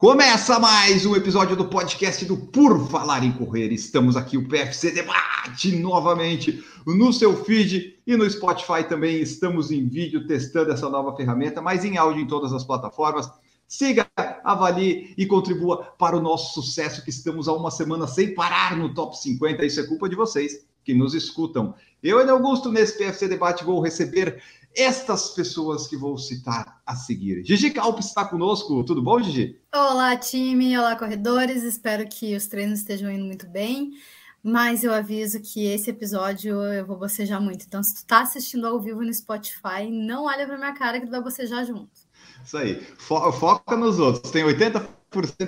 Começa mais um episódio do podcast do Por Falar em Correr. Estamos aqui, o PFC Debate, novamente no seu feed e no Spotify também. Estamos em vídeo testando essa nova ferramenta, mas em áudio em todas as plataformas. Siga, avalie e contribua para o nosso sucesso, que estamos há uma semana sem parar no top 50. Isso é culpa de vocês que nos escutam. Eu, Ed Augusto, nesse PFC Debate, vou receber estas pessoas que vou citar a seguir. Gigi Calp está conosco. Tudo bom, Gigi? Olá, time. Olá, corredores. Espero que os treinos estejam indo muito bem. Mas eu aviso que esse episódio eu vou bocejar muito. Então, se tu tá assistindo ao vivo no Spotify, não olha pra minha cara que tu vai bocejar junto. Isso aí. Fo foca nos outros. Tem 80%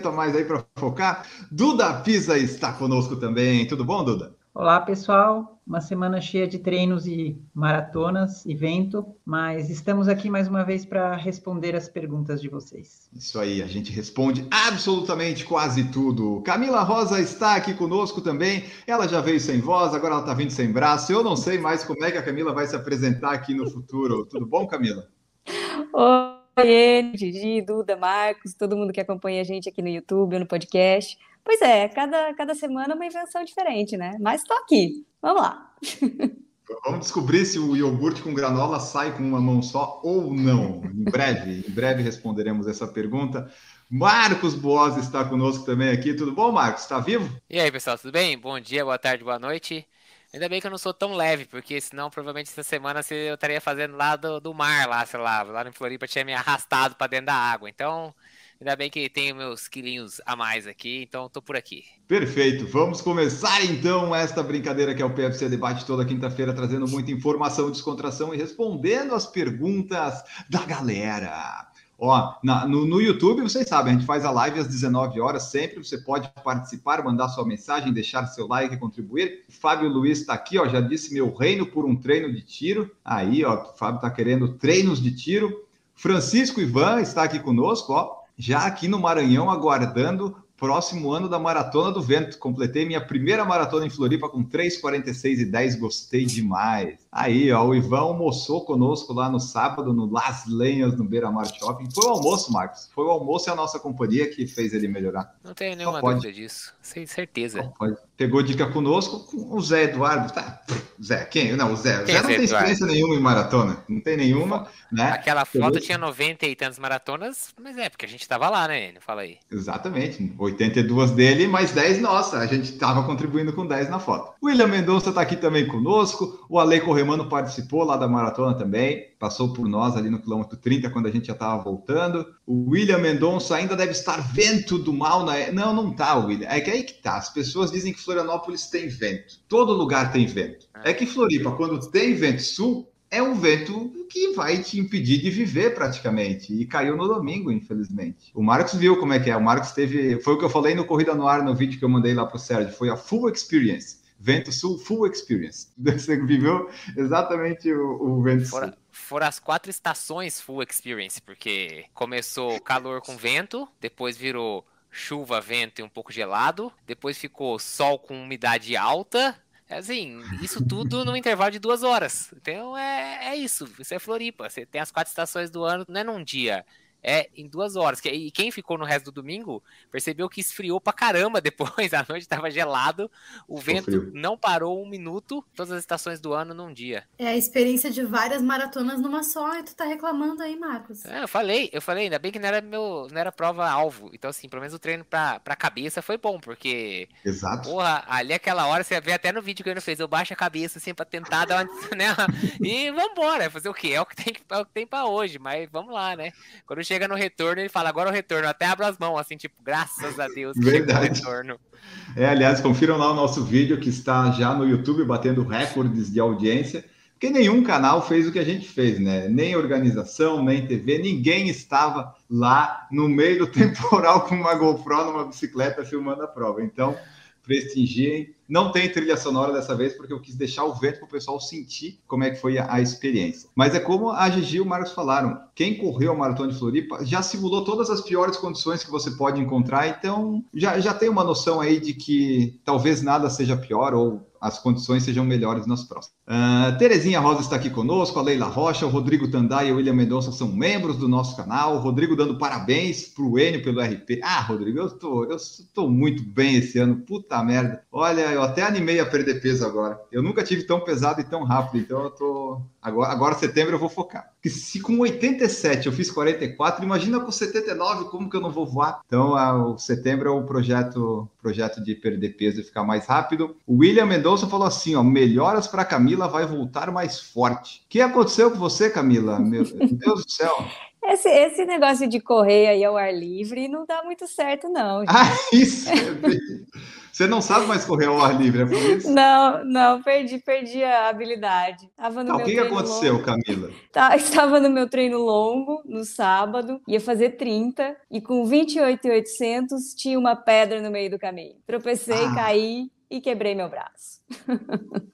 a mais aí para focar. Duda Pisa está conosco também. Tudo bom, Duda? Olá, pessoal. Uma semana cheia de treinos e maratonas, evento, mas estamos aqui mais uma vez para responder as perguntas de vocês. Isso aí, a gente responde absolutamente quase tudo. Camila Rosa está aqui conosco também. Ela já veio sem voz, agora ela está vindo sem braço. Eu não sei mais como é que a Camila vai se apresentar aqui no futuro. Tudo bom, Camila? Oi, Gigi, Duda, Marcos, todo mundo que acompanha a gente aqui no YouTube, no podcast. Pois é, cada, cada semana uma invenção diferente, né? Mas estou aqui. Vamos lá. Vamos descobrir se o iogurte com granola sai com uma mão só ou não. Em breve, em breve responderemos essa pergunta. Marcos Boas está conosco também aqui. Tudo bom, Marcos? Está vivo? E aí, pessoal, tudo bem? Bom dia, boa tarde, boa noite. Ainda bem que eu não sou tão leve, porque senão provavelmente essa semana eu estaria fazendo lá do, do mar, lá, sei lá, lá no Floripa tinha me arrastado para dentro da água. Então, Ainda bem que tenho meus quilinhos a mais aqui, então tô por aqui. Perfeito. Vamos começar então esta brincadeira que é o PFC Debate toda quinta-feira, trazendo muita informação, descontração e respondendo as perguntas da galera. Ó, na, no, no, YouTube, vocês sabem, a gente faz a live às 19 horas sempre. Você pode participar, mandar sua mensagem, deixar seu like contribuir. O Fábio Luiz está aqui, ó, já disse meu reino por um treino de tiro. Aí, ó, o Fábio está querendo treinos de tiro. Francisco Ivan está aqui conosco, ó já aqui no Maranhão, aguardando próximo ano da Maratona do Vento. Completei minha primeira maratona em Floripa com 3,46 e 10, gostei demais. Aí, ó, o Ivan almoçou conosco lá no sábado, no Las Lenhas, no Beira Mar Shopping. Foi o almoço, Marcos. Foi o almoço e a nossa companhia que fez ele melhorar. Não tenho nenhuma dúvida disso, sem certeza. Pegou dica conosco com o Zé Eduardo. Tá, Zé, quem? Não, o Zé. O Zé não tem experiência nenhuma em maratona. Não tem nenhuma, né? Aquela foto tinha 90 e tantas maratonas, mas é, porque a gente tava lá, né? Fala aí. Exatamente. 82 dele, mais 10 nossa. A gente tava contribuindo com 10 na foto. William Mendonça tá aqui também conosco. O Ale Corremano participou lá da maratona também. Passou por nós ali no quilômetro 30, quando a gente já tava voltando. O William Mendonça ainda deve estar vento do mal na. Não, não tá, William. É que aí que tá. As pessoas dizem que Florianópolis tem vento. Todo lugar tem vento. É que Floripa, quando tem vento sul, é um vento que vai te impedir de viver praticamente. E caiu no domingo, infelizmente. O Marcos viu como é que é. O Marcos teve. Foi o que eu falei no Corrida no Ar, no vídeo que eu mandei lá pro Sérgio. Foi a full experience. Vento Sul Full Experience. Você viveu exatamente o, o Vento Fora, Sul. Foram as quatro estações Full Experience, porque começou calor com vento, depois virou chuva, vento e um pouco gelado, depois ficou sol com umidade alta, Assim, isso tudo no intervalo de duas horas. Então é, é isso. Isso é Floripa. Você tem as quatro estações do ano, não é num dia é em duas horas. E quem ficou no resto do domingo percebeu que esfriou pra caramba depois. A noite estava gelado, o vento frio. não parou um minuto, todas as estações do ano num dia. É a experiência de várias maratonas numa só, e tu tá reclamando aí, Marcos. É, eu falei, eu falei, ainda bem que não era meu, não era prova alvo. Então, assim, pelo menos o treino pra, pra cabeça foi bom, porque. Exato. Porra, ali aquela hora, você vê até no vídeo que eu fez, eu baixo a cabeça assim pra tentar dar uma. Né, e vambora, fazer o quê? É o que tem, é o que tem pra hoje, mas vamos lá, né? Quando chega no retorno, ele fala, agora o retorno. Até abro as mãos, assim, tipo, graças a Deus que Verdade. o retorno. É, aliás, confiram lá o nosso vídeo que está já no YouTube batendo recordes de audiência, porque nenhum canal fez o que a gente fez, né? Nem organização, nem TV, ninguém estava lá no meio do temporal com uma GoPro numa bicicleta filmando a prova. Então, prestigie. Não tem trilha sonora dessa vez, porque eu quis deixar o vento para o pessoal sentir como é que foi a, a, experiência. Mas é como a Gigi e o Marcos falaram: quem correu a Maratona de Floripa já simulou todas as piores condições que você pode encontrar, então já, já tem uma noção aí de que talvez nada seja pior ou as condições sejam melhores nas próximas. Uh, Terezinha Rosa está aqui conosco, a Leila Rocha, o Rodrigo Tandai e o William Mendonça são membros do nosso canal. O Rodrigo dando parabéns para o Enio pelo RP. Ah, Rodrigo, eu tô, eu tô muito bem esse ano, puta merda. Olha, eu até animei a perder peso agora. Eu nunca tive tão pesado e tão rápido, então eu tô. Agora, agora setembro eu vou focar. Porque se com 87 eu fiz 44, imagina com 79 como que eu não vou voar. Então, a, o setembro é o projeto, projeto de perder peso e ficar mais rápido. O William Mendonça falou assim: ó, melhoras para Camila vai voltar mais forte. O que aconteceu com você, Camila? Meu Deus do céu. Esse, esse negócio de correr aí ao ar livre não dá muito certo, não. Gente. Ah, isso! Você não sabe mais correr ao ar livre, é por isso? Não, não, perdi, perdi a habilidade. Tava no ah, meu o que, que aconteceu, longo. Camila? Tá, estava no meu treino longo, no sábado, ia fazer 30, e com 28,800 tinha uma pedra no meio do caminho. Tropecei, ah. caí, e quebrei meu braço.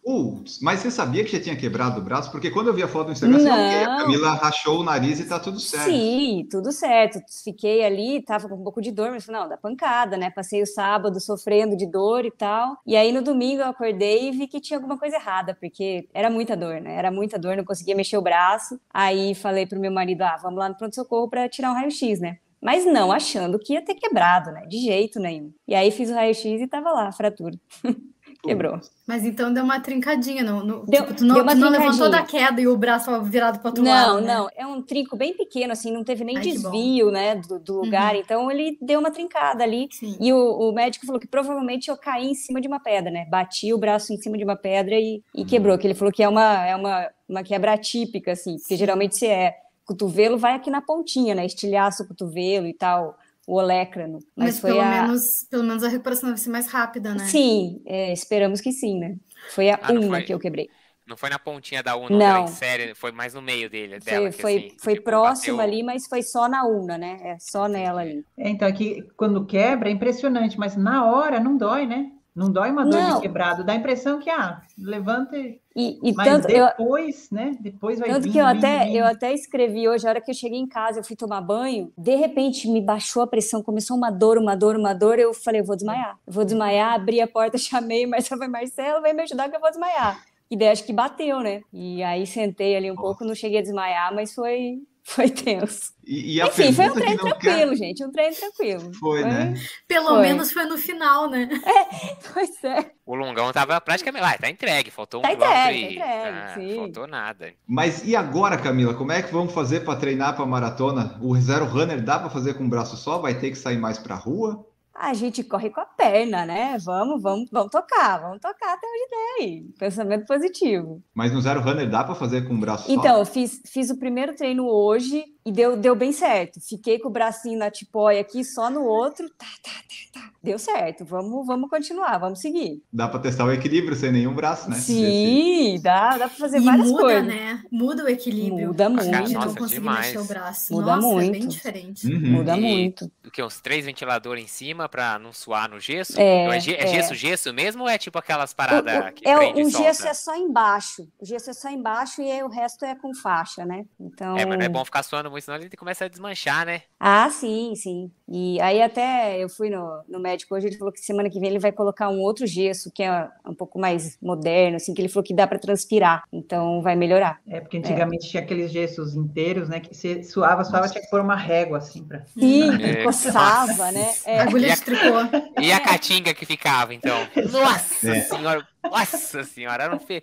Putz, mas você sabia que já tinha quebrado o braço? Porque quando eu vi a foto no Instagram, não. a Camila rachou o nariz e tá tudo certo. Sim, tudo certo. Fiquei ali, tava com um pouco de dor, mas não, da pancada, né? Passei o sábado sofrendo de dor e tal. E aí no domingo eu acordei e vi que tinha alguma coisa errada, porque era muita dor, né? Era muita dor, não conseguia mexer o braço. Aí falei pro meu marido, ah, vamos lá no pronto-socorro para tirar um raio-x, né? Mas não achando que ia ter quebrado, né? De jeito nenhum. E aí fiz o raio-x e tava lá, fratura. Quebrou. Mas então deu uma trincadinha, não? No, deu, tipo, tu não, deu uma tu não levantou da queda e o braço virado para outro não, lado? Não, né? não. É um trinco bem pequeno, assim, não teve nem Ai, desvio, né, do, do lugar. Uhum. Então ele deu uma trincada ali. Sim. E o, o, médico falou que provavelmente eu caí em cima de uma pedra, né? Bati o braço em cima de uma pedra e, e quebrou. Que ele falou que é uma, é uma, uma quebra típica, assim, porque geralmente se é cotovelo vai aqui na pontinha, né? Estilhaço o cotovelo e tal, o olécrano. Mas, Mas pelo, a... menos, pelo menos a recuperação deve ser mais rápida, né? Sim, é, esperamos que sim, né? Foi a ah, uma foi... que eu quebrei. Não foi na pontinha da una, não. em série, foi mais no meio dele. Dela, foi, foi, assim, foi tipo, próximo bateu... ali, mas foi só na una, né? É só nela ali. É, então, aqui, quando quebra, é impressionante, mas na hora não dói, né? Não dói uma dor não. de quebrado, dá a impressão que, ah, levanta e... e Mas tanto, depois, eu, né, depois vai Tanto vindo, que eu vindo, até, vindo. eu até escrevi hoje, a hora que eu cheguei em casa, eu fui tomar banho, de repente me baixou a pressão, começou uma dor, uma dor, uma dor, eu falei, eu vou desmaiar. Eu vou desmaiar, abri a porta, chamei, mas foi Marcelo, vem me ajudar que eu vou desmaiar. E daí acho que bateu, né? E aí sentei ali um pouco, não cheguei a desmaiar, mas foi foi tenso. E, e Enfim, foi um treino tranquilo, quer... gente. Um treino tranquilo. Foi, foi... né? Pelo foi. menos foi no final, né? É, pois é. O longão tava praticamente. Ah, tá entregue, faltou um tá entregue, e... tá entregue, ah, sim. Faltou nada. Mas e agora, Camila? Como é que vamos fazer para treinar para maratona? O Zero Runner dá para fazer com um braço só? Vai ter que sair mais para rua? A gente corre com a perna, né? Vamos, vamos, vamos tocar, vamos tocar até onde der. Pensamento positivo. Mas no Zero Runner dá para fazer com o braço então, só? Então, fiz, fiz o primeiro treino hoje e deu, deu bem certo. Fiquei com o bracinho na tipóia aqui, só no outro. Tá, tá, tá, tá. Deu certo. Vamos, vamos continuar, vamos seguir. Dá para testar o equilíbrio sem nenhum braço, né? Sim, dá, dá para fazer e várias muda, coisas. né? Muda o equilíbrio. Muda muito. A gente não conseguir demais. mexer o braço. Muda Nossa, muito. é bem diferente. Uhum. Muda e, muito. O que? Uns três ventiladores em cima para não suar no gesso? É, é, é gesso, gesso mesmo ou é tipo aquelas paradas o, o, que é, prende O gesso é só embaixo. O gesso é só embaixo e o resto é com faixa, né? Então... É, mas não é bom ficar suando muito, senão ele começa a desmanchar, né? Ah, sim, sim. E aí até eu fui no, no médico hoje, ele falou que semana que vem ele vai colocar um outro gesso, que é um pouco mais moderno, assim, que ele falou que dá para transpirar. Então vai melhorar. É, porque antigamente é. tinha aqueles gessos inteiros, né? Que você suava, suava, tinha que pôr uma régua, assim, pra... Sim, é. coçava, né? É. Agulha de tricô. E a caatinga que ficava, então? Nossa é. senhora! Nossa senhora, não fez.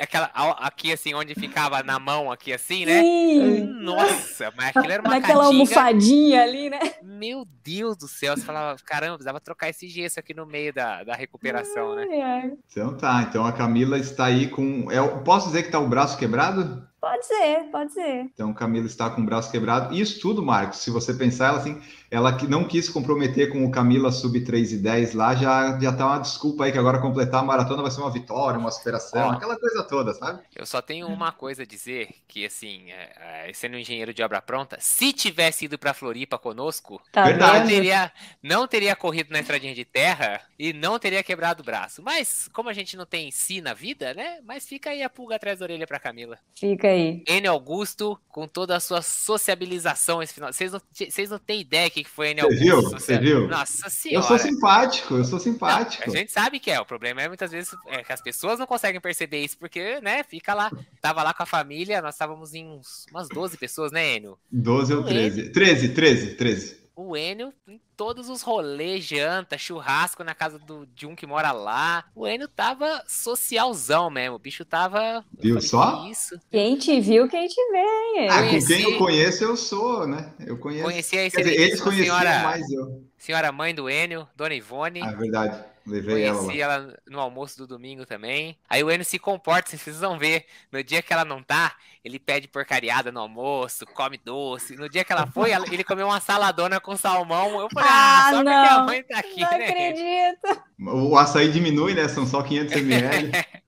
Aquela, aqui assim, onde ficava na mão, aqui assim, né? Sim. Nossa, mas aquilo era uma Naquela almofadinha ali, né? Meu Deus do céu, você falava, caramba, precisava trocar esse gesso aqui no meio da, da recuperação, né? Então tá, então a Camila está aí com. É, posso dizer que tá o braço quebrado? Pode ser, pode ser. Então, Camila está com o braço quebrado. Isso tudo, Marcos, se você pensar, ela assim, ela que não quis comprometer com o Camila sub 3 e 10 lá, já, já tá uma desculpa aí que agora completar a maratona vai ser uma vitória, uma superação, Ó, aquela coisa toda, sabe? Eu só tenho uma coisa a dizer, que assim, é, é, sendo um engenheiro de obra pronta, se tivesse ido para Floripa conosco, tá não, teria, não teria corrido na estradinha de terra e não teria quebrado o braço. Mas, como a gente não tem si na vida, né? Mas fica aí a pulga atrás da orelha pra Camila. Fica aí. N Augusto, com toda a sua sociabilização esse final. Vocês não, vocês não têm ideia o que foi N Augusto. Você viu? Você viu? Nossa senhora. Eu sou simpático, eu sou simpático. Não, a gente sabe que é. O problema é muitas vezes é que as pessoas não conseguem perceber isso, porque, né, fica lá. Tava lá com a família, nós estávamos em uns, umas 12 pessoas, né, Enio? 12 ou 13? 13, 13, 13 o Enio todos os rolês, janta, churrasco na casa do, de um que mora lá. O Enio tava socialzão mesmo. O bicho tava. Viu só? Isso. Quem te viu, quem te vê. Ah, com quem eu conheço, eu sou, né? Eu conheço. Conheci a dizer, eles conheciam senhora, mais eu. Senhora mãe do Enio, Dona Ivone. Ah, é verdade. Levei Conheci ela, ela, no almoço do domingo também. Aí o Enio se comporta, vocês precisam ver. No dia que ela não tá, ele pede porcariada no almoço, come doce. No dia que ela foi, ele comeu uma saladona com salmão. Eu falei, ah, ah só não, porque a mãe tá aqui, não né? acredito. O açaí diminui, né? São só 500 ml.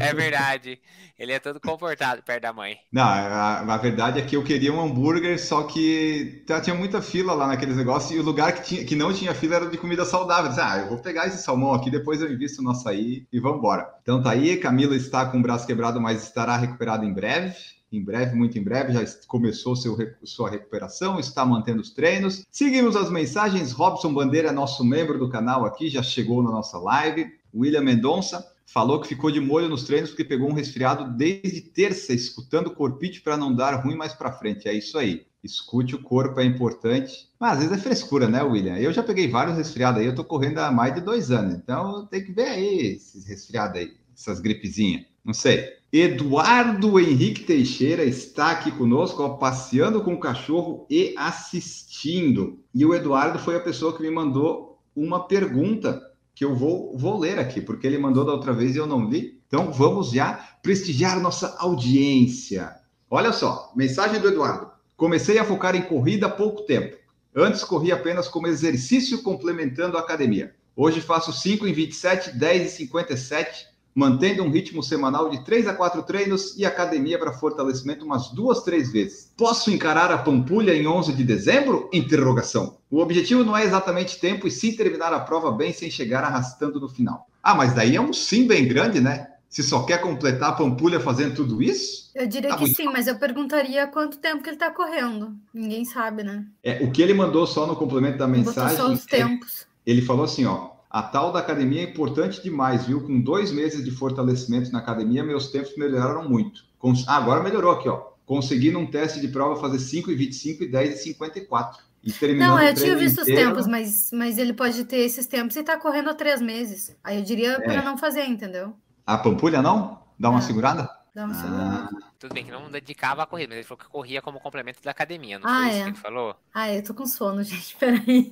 é verdade. Ele é todo comportado perto da mãe. Não, a, a, verdade é que eu queria um hambúrguer, só que tá, tinha muita fila lá naqueles negócios e o lugar que, tinha, que não tinha fila era de comida saudável. disse, ah, eu vou pegar esse salmão aqui, depois eu invisto no açaí e vamos embora. Então tá aí, Camila está com o braço quebrado, mas estará recuperado em breve em breve, muito em breve, já começou seu, sua recuperação, está mantendo os treinos. Seguimos as mensagens. Robson Bandeira nosso membro do canal aqui, já chegou na nossa live. William Mendonça, falou que ficou de molho nos treinos porque pegou um resfriado desde terça, escutando o corpite para não dar ruim mais para frente. É isso aí. Escute o corpo, é importante. Mas às vezes é frescura, né, William? Eu já peguei vários resfriados aí, eu tô correndo há mais de dois anos. Então tem que ver aí esses resfriados aí, essas gripezinhas. Não sei. Eduardo Henrique Teixeira está aqui conosco, ó, passeando com o cachorro e assistindo. E o Eduardo foi a pessoa que me mandou uma pergunta que eu vou, vou ler aqui, porque ele mandou da outra vez e eu não li. Então vamos já prestigiar nossa audiência. Olha só, mensagem do Eduardo. Comecei a focar em corrida há pouco tempo. Antes corria apenas como exercício complementando a academia. Hoje faço 5 em 27, 10 em 57, mantendo um ritmo semanal de 3 a 4 treinos e academia para fortalecimento umas duas, três vezes. Posso encarar a Pampulha em 11 de dezembro? Interrogação. O objetivo não é exatamente tempo e sim terminar a prova bem sem chegar arrastando no final. Ah, mas daí é um sim bem grande, né? Se só quer completar a Pampulha fazendo tudo isso? Eu diria tá que sim, mas eu perguntaria quanto tempo que ele está correndo. Ninguém sabe, né? É, o que ele mandou só no complemento da mensagem. Botou só os tempos. É, ele falou assim, ó. A tal da academia é importante demais, viu? Com dois meses de fortalecimento na academia, meus tempos melhoraram muito. Ah, agora melhorou aqui, ó. Consegui num teste de prova fazer 5 e 25 e 10 e 54. E não, eu tinha visto inteiro... os tempos, mas, mas ele pode ter esses tempos e tá correndo há três meses. Aí eu diria é. para não fazer, entendeu? A Pampulha não? Dá uma é. segurada? Dá uma ah. Tudo bem que não dedicava a corrida, mas ele falou que corria como complemento da academia, não ah, foi é. isso que ele falou? Ah, eu tô com sono, gente, peraí.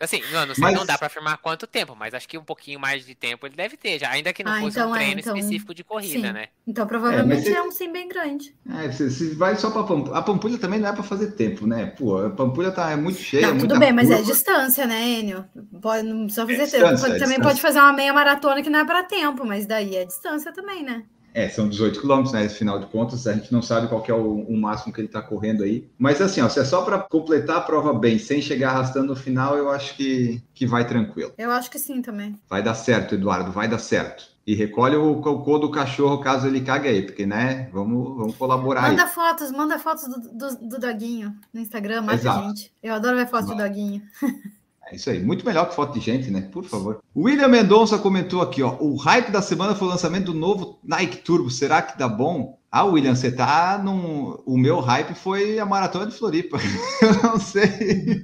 Assim, não, não, sei, mas... não dá para afirmar quanto tempo, mas acho que um pouquinho mais de tempo ele deve ter, já, ainda que não ah, fosse então um treino é, então... específico de corrida, sim. né? Então provavelmente é, é um sim bem grande. É, se, se vai só para Pampulha, a Pampulha também não é para fazer tempo, né? Pô, a Pampulha tá é muito cheia, não, tudo bem, curva. mas é distância, né, Enio? Pode, não precisa fazer é tempo. Pode, também pode fazer uma meia maratona que não é para tempo, mas daí é distância também, né? É, são 18 quilômetros, né? Afinal de contas, a gente não sabe qual é o, o, máximo que ele está correndo aí. Mas assim, ó, se é só para completar a prova bem, sem chegar arrastando no final, eu acho que, que vai tranquilo. Eu acho que sim também. Vai dar certo, Eduardo, vai dar certo. E recolhe o cocô do cachorro caso ele cague aí, porque, né, vamos, vamos colaborar Manda aí. fotos, manda fotos do, do, do doguinho no Instagram, manda gente. Eu adoro ver fotos do doguinho. É isso aí, muito melhor que foto de gente, né? Por favor. William Mendonça comentou aqui, ó. O hype da semana foi o lançamento do novo Nike Turbo. Será que dá bom? Ah, William, você tá num. O meu hype foi a maratona de Floripa. Eu não sei.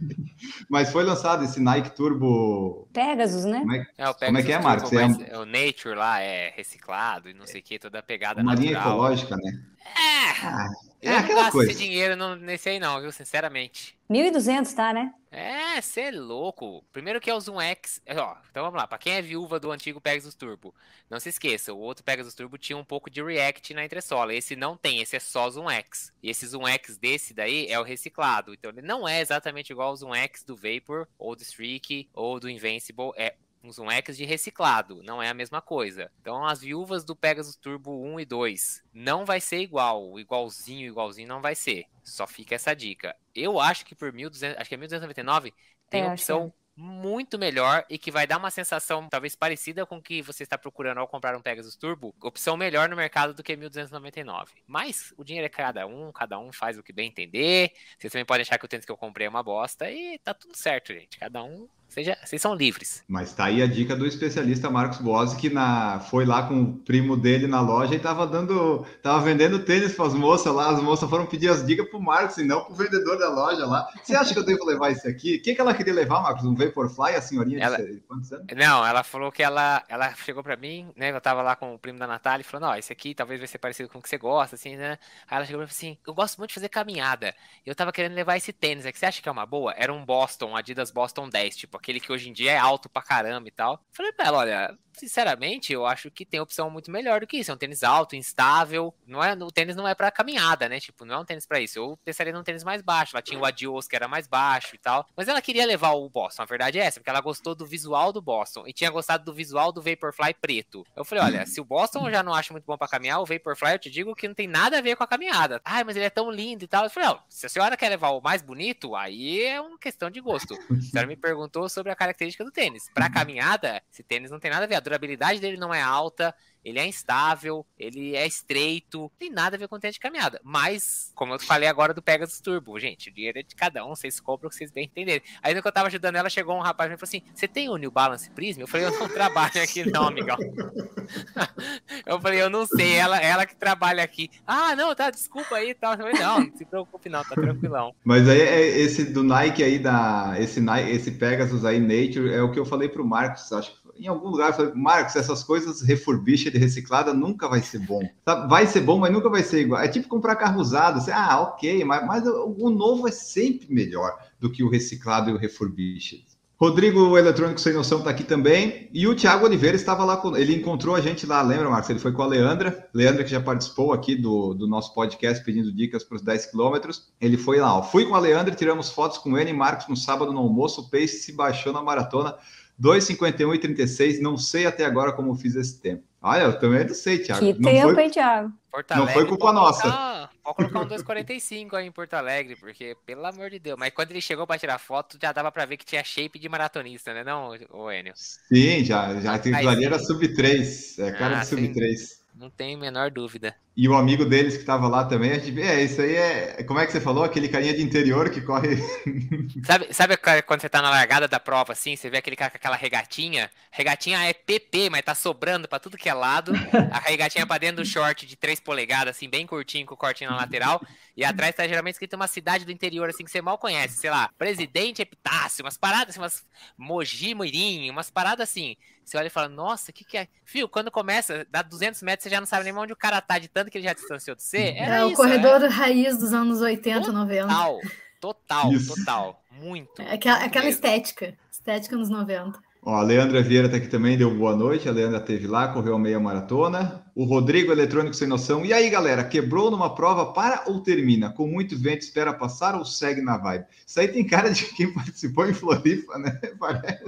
Mas foi lançado esse Nike Turbo. Pegasus, né? Como é, É, o como é que é, Pegasus Marcos? Turbo, É o Nature lá é reciclado e não sei o que, toda a pegada uma linha natural. ecológica, né? É, Ah, eu é não aquela gasto coisa. esse dinheiro no- nesse aí não, viu, sinceramente. 1.200, tá, né? É, você é louco. Primeiro que é o Zoom X. é, Ó, então vamos lá. Pra quem é viúva do antigo Pegasus Turbo, não se esqueça, o outro Pegasus Turbo tinha um pouco de React na entressola. Esse não tem, esse é só Zoom X. E esse Zoom X desse daí é o reciclado. Então ele não é exatamente igual ao Zoom X do Vapor, ou do Streak, ou do Invincible. É um Zoom X de reciclado, não é a mesma coisa. Então as viúvas do Pegasus Turbo 1 e 2 não vai ser igual, igualzinho, igualzinho não vai ser. Só fica essa dica. Eu acho que por 1200, acho que é 1299 tem É, opção muito melhor e que vai dar uma sensação talvez parecida com o que você está procurando ao comprar um Pegasus Turbo, opção melhor no mercado do que 1299. Mas o dinheiro é cada um, cada um faz o que bem entender. Vocês também podem achar que o tênis que eu comprei é uma bosta e tá tudo certo, gente. Cada um Seja, vocês são livres. Mas tá aí a dica do especialista Marcos Boas, que na, foi lá com o primo dele na loja e tava dando, tava vendendo tênis para as moças lá. As moças foram pedir as dicas pro Marcos e não pro vendedor da loja lá. Você acha que eu devo levar esse aqui? O que, que ela queria levar, Marcos? Um Vaporfly, a senhorinha Ela- de quantos anos? Não, ela falou que ela, ela chegou pra mim, né? Eu tava lá com o primo da Natália e falou: Não, esse aqui talvez vai ser parecido com o que você gosta, assim, né? Aí ela chegou pra mim assim: Eu gosto muito de fazer caminhada. E eu tava querendo levar esse tênis. É que você acha que é uma boa? Era um Boston, Adidas Boston 10, tipo, aquele que hoje em dia é alto pra caramba e tal. Falei pra ela: Olha, sinceramente, eu acho que tem opção muito melhor do que isso. É um tênis alto, instável. Não é, o tênis não é pra caminhada, né? Tipo, não é um tênis pra isso. Eu pensaria num tênis mais baixo. Ela tinha o Adios, que era mais baixo e tal. Mas ela queria levar o Boston. A verdade é essa, porque ela gostou do visual do Boston e tinha gostado do visual do Vaporfly preto. Eu falei, olha, se o Boston eu já não acho muito bom pra caminhar, o Vaporfly eu te digo que não tem nada a ver com a caminhada. Ai, mas ele é tão lindo e tal. Eu falei, ó, se a senhora quer levar o mais bonito, aí é uma questão de gosto. A senhora me perguntou sobre a característica do tênis. Pra caminhada, esse tênis não tem nada a ver. Durabilidade dele não é alta, ele é instável, ele é estreito, não tem nada a ver com o tênis de caminhada. Mas, como eu falei agora do Pegasus Turbo, gente, o dinheiro é de cada um, vocês compram o que vocês bem entenderem. Aí no que eu tava ajudando ela, chegou um rapaz e falou assim: Você tem o New Balance Prism? Eu falei, eu não trabalho aqui, não, amigão. eu falei, eu não sei, ela, ela que trabalha aqui. Ah, não, tá, desculpa aí e tal. Eu falei, não, não se preocupe, não, tá tranquilão. Mas aí é esse do Nike aí, da, esse, esse Pegasus aí, Nature, é o que eu falei pro Marcos, acho que em algum lugar eu falei, Marcos, essas coisas refurbished, reciclada, nunca vai ser bom. Vai ser bom, mas nunca vai ser igual. É tipo comprar carro usado. Ah, ok, mas, mas o, novo é sempre melhor do que o reciclado e o refurbished. Rodrigo, o eletrônico sem noção, está aqui também. E o Thiago Oliveira estava lá, com, ele encontrou a gente lá, lembra, Marcos? Ele foi com a Leandra, Leandra que já participou aqui do, do nosso podcast pedindo dicas para os 10 quilômetros. Ele foi lá, ó. fui com a Leandra, tiramos fotos com ele e Marcos no sábado no almoço, o Pace se baixou na maratona. 2,51 e 36, não sei até agora como fiz esse tempo. Olha, eu também não sei, Thiago. Que não tempo, foi... hein, Thiago? Porto Não foi culpa nossa. Colocar, pode colocar um 2,45 aí em Porto Alegre, porque, pelo amor de Deus. Mas quando ele chegou para tirar foto, já dava para ver que tinha shape de maratonista, né, não, o Enio? Sim, já, já tem ali era sub 3, é cara Ah, de sub sim. 3. Não tem a menor dúvida. E o amigo deles que estava lá também, a gente, é, isso aí é, como é que você falou? Aquele carinha de interior que corre. Sabe, sabe quando você tá na largada da prova, assim, você vê aquele cara com aquela regatinha? Regatinha é PP, mas tá sobrando pra tudo que é lado. A regatinha pra dentro do short de 3 polegadas, assim, bem curtinho, com o cortinho na lateral. E atrás tá geralmente escrito uma cidade do interior, assim, que você mal conhece. Sei lá, Presidente Epitácio, umas paradas, assim, umas Mogi Mirim, umas paradas assim. Você olha e fala, nossa, o que que é? Fio, quando começa, dá 200 metros, você já não sabe nem onde o cara tá, de tanto que ele já distanciou de você. Era é o isso, corredor raiz dos anos 80, Total. 90. Total, total, total. Muito. É aquela, muito aquela estética. Estética nos 90. Ó, a Leandra Vieira tá aqui também, deu boa noite. A Leandra esteve lá, correu a meia maratona. O Rodrigo, eletrônico sem noção. E aí, galera, quebrou numa prova, para ou termina? Com muito vento, espera passar ou segue na vibe? Isso aí tem cara de quem participou em Floripa, né? Parece.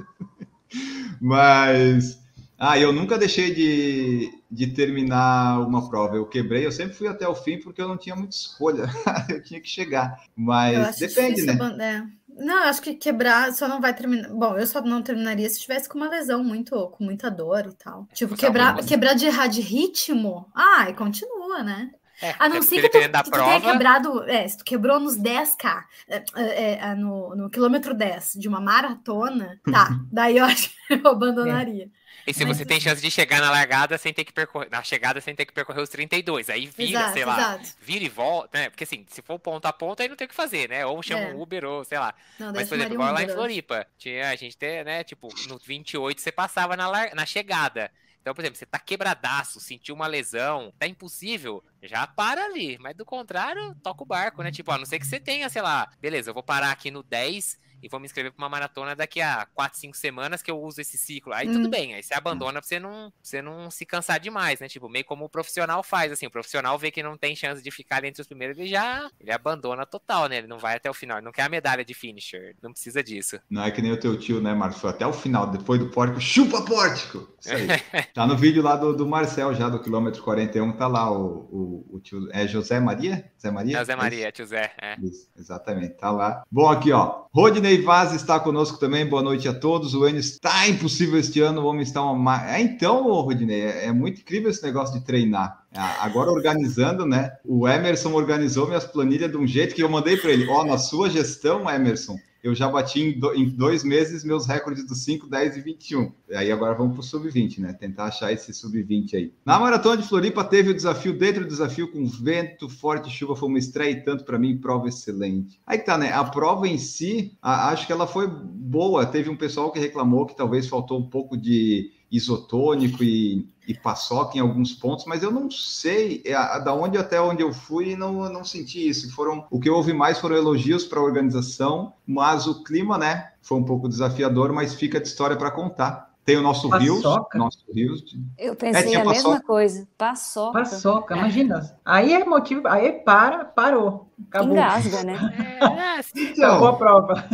Mas. Ah, eu nunca deixei de, de terminar uma prova. Eu quebrei, eu sempre fui até o fim porque eu não tinha muita escolha. eu tinha que chegar. Mas depende, né? é. Não, eu acho que quebrar só não vai terminar. Bom, eu só não terminaria se tivesse com uma lesão muito, com muita dor e tal. Tipo, quebrar, quebrar de errar de ritmo, ah, e continua, né? É, A não ser que tu, que tu tenha quebrado, é, se tu quebrou nos 10K, é, é, é, no, no quilômetro 10 de uma maratona, tá, daí eu acho que eu abandonaria. E se Mas, você tem chance de chegar na largada sem ter que percorrer, na chegada sem ter que percorrer os 32, aí vira, exato, sei lá, exato. vira e volta, né? Porque assim, se for ponto a ponto, aí não tem o que fazer, né? Ou chama é. um Uber, ou sei lá. Não, Mas, por exemplo, igual lá em Floripa, tinha, a gente tem, né, tipo, no 28 você passava na, na chegada. Então, por exemplo, você tá quebradaço, sentiu uma lesão, tá impossível, já para ali. Mas do contrário, toca o barco, né? Tipo, a não ser que você tenha, sei lá, beleza, eu vou parar aqui no 10 e vou me inscrever para uma maratona daqui a 4, 5 semanas que eu uso esse ciclo. Aí hum. tudo bem, aí você abandona pra você não, você não se cansar demais, né? Tipo, meio como o profissional faz, assim, o profissional vê que não tem chance de ficar entre os primeiros, ele já ele abandona total, né? Ele não vai até o final, ele não quer a medalha de finisher, não precisa disso. Não é que nem o teu tio, né, Marcos? Foi até o final, depois do pórtico, chupa pórtico! Isso aí. tá no vídeo lá do, do Marcel, já do quilômetro 41, tá lá o, o, o tio, é José Maria? José Maria? José Maria, tio Zé, é. Isso, exatamente, tá lá. Bom, aqui, ó, Rodney Vaz está conosco também. Boa noite a todos. O Enio está impossível este ano. O homem está uma. É, então, Rodney, é, é muito incrível esse negócio de treinar. Agora organizando, né? O Emerson organizou minhas planilhas de um jeito que eu mandei para ele. Ó, oh, na sua gestão, Emerson, eu já bati em, do, em, dois meses meus recordes dos 5, 10 e 21. Aí agora vamos para o sub-20, né? Tentar achar esse sub-20 aí. Na maratona de Floripa teve o desafio, dentro do desafio, com vento, forte chuva, foi uma estreia e tanto para mim, prova excelente. Aí tá, né? A prova em si, a, acho que ela foi boa. Teve um pessoal que reclamou que talvez faltou um pouco de isotônico e, e paçoca em alguns pontos, mas eu não sei é, da onde até onde eu fui não, não senti isso. Foram o que eu ouvi mais foram elogios para a organização, mas o clima, né, foi um pouco desafiador, mas fica de história para contar. Tem o nosso Rios. Nosso Rios. Eu pensei é, a paçoca. mesma coisa. Paçoca. Paçoca, é. imagina. Aí é motivo, aí para, parou. Acabou. Engasga, né? É, então, Acabou a prova.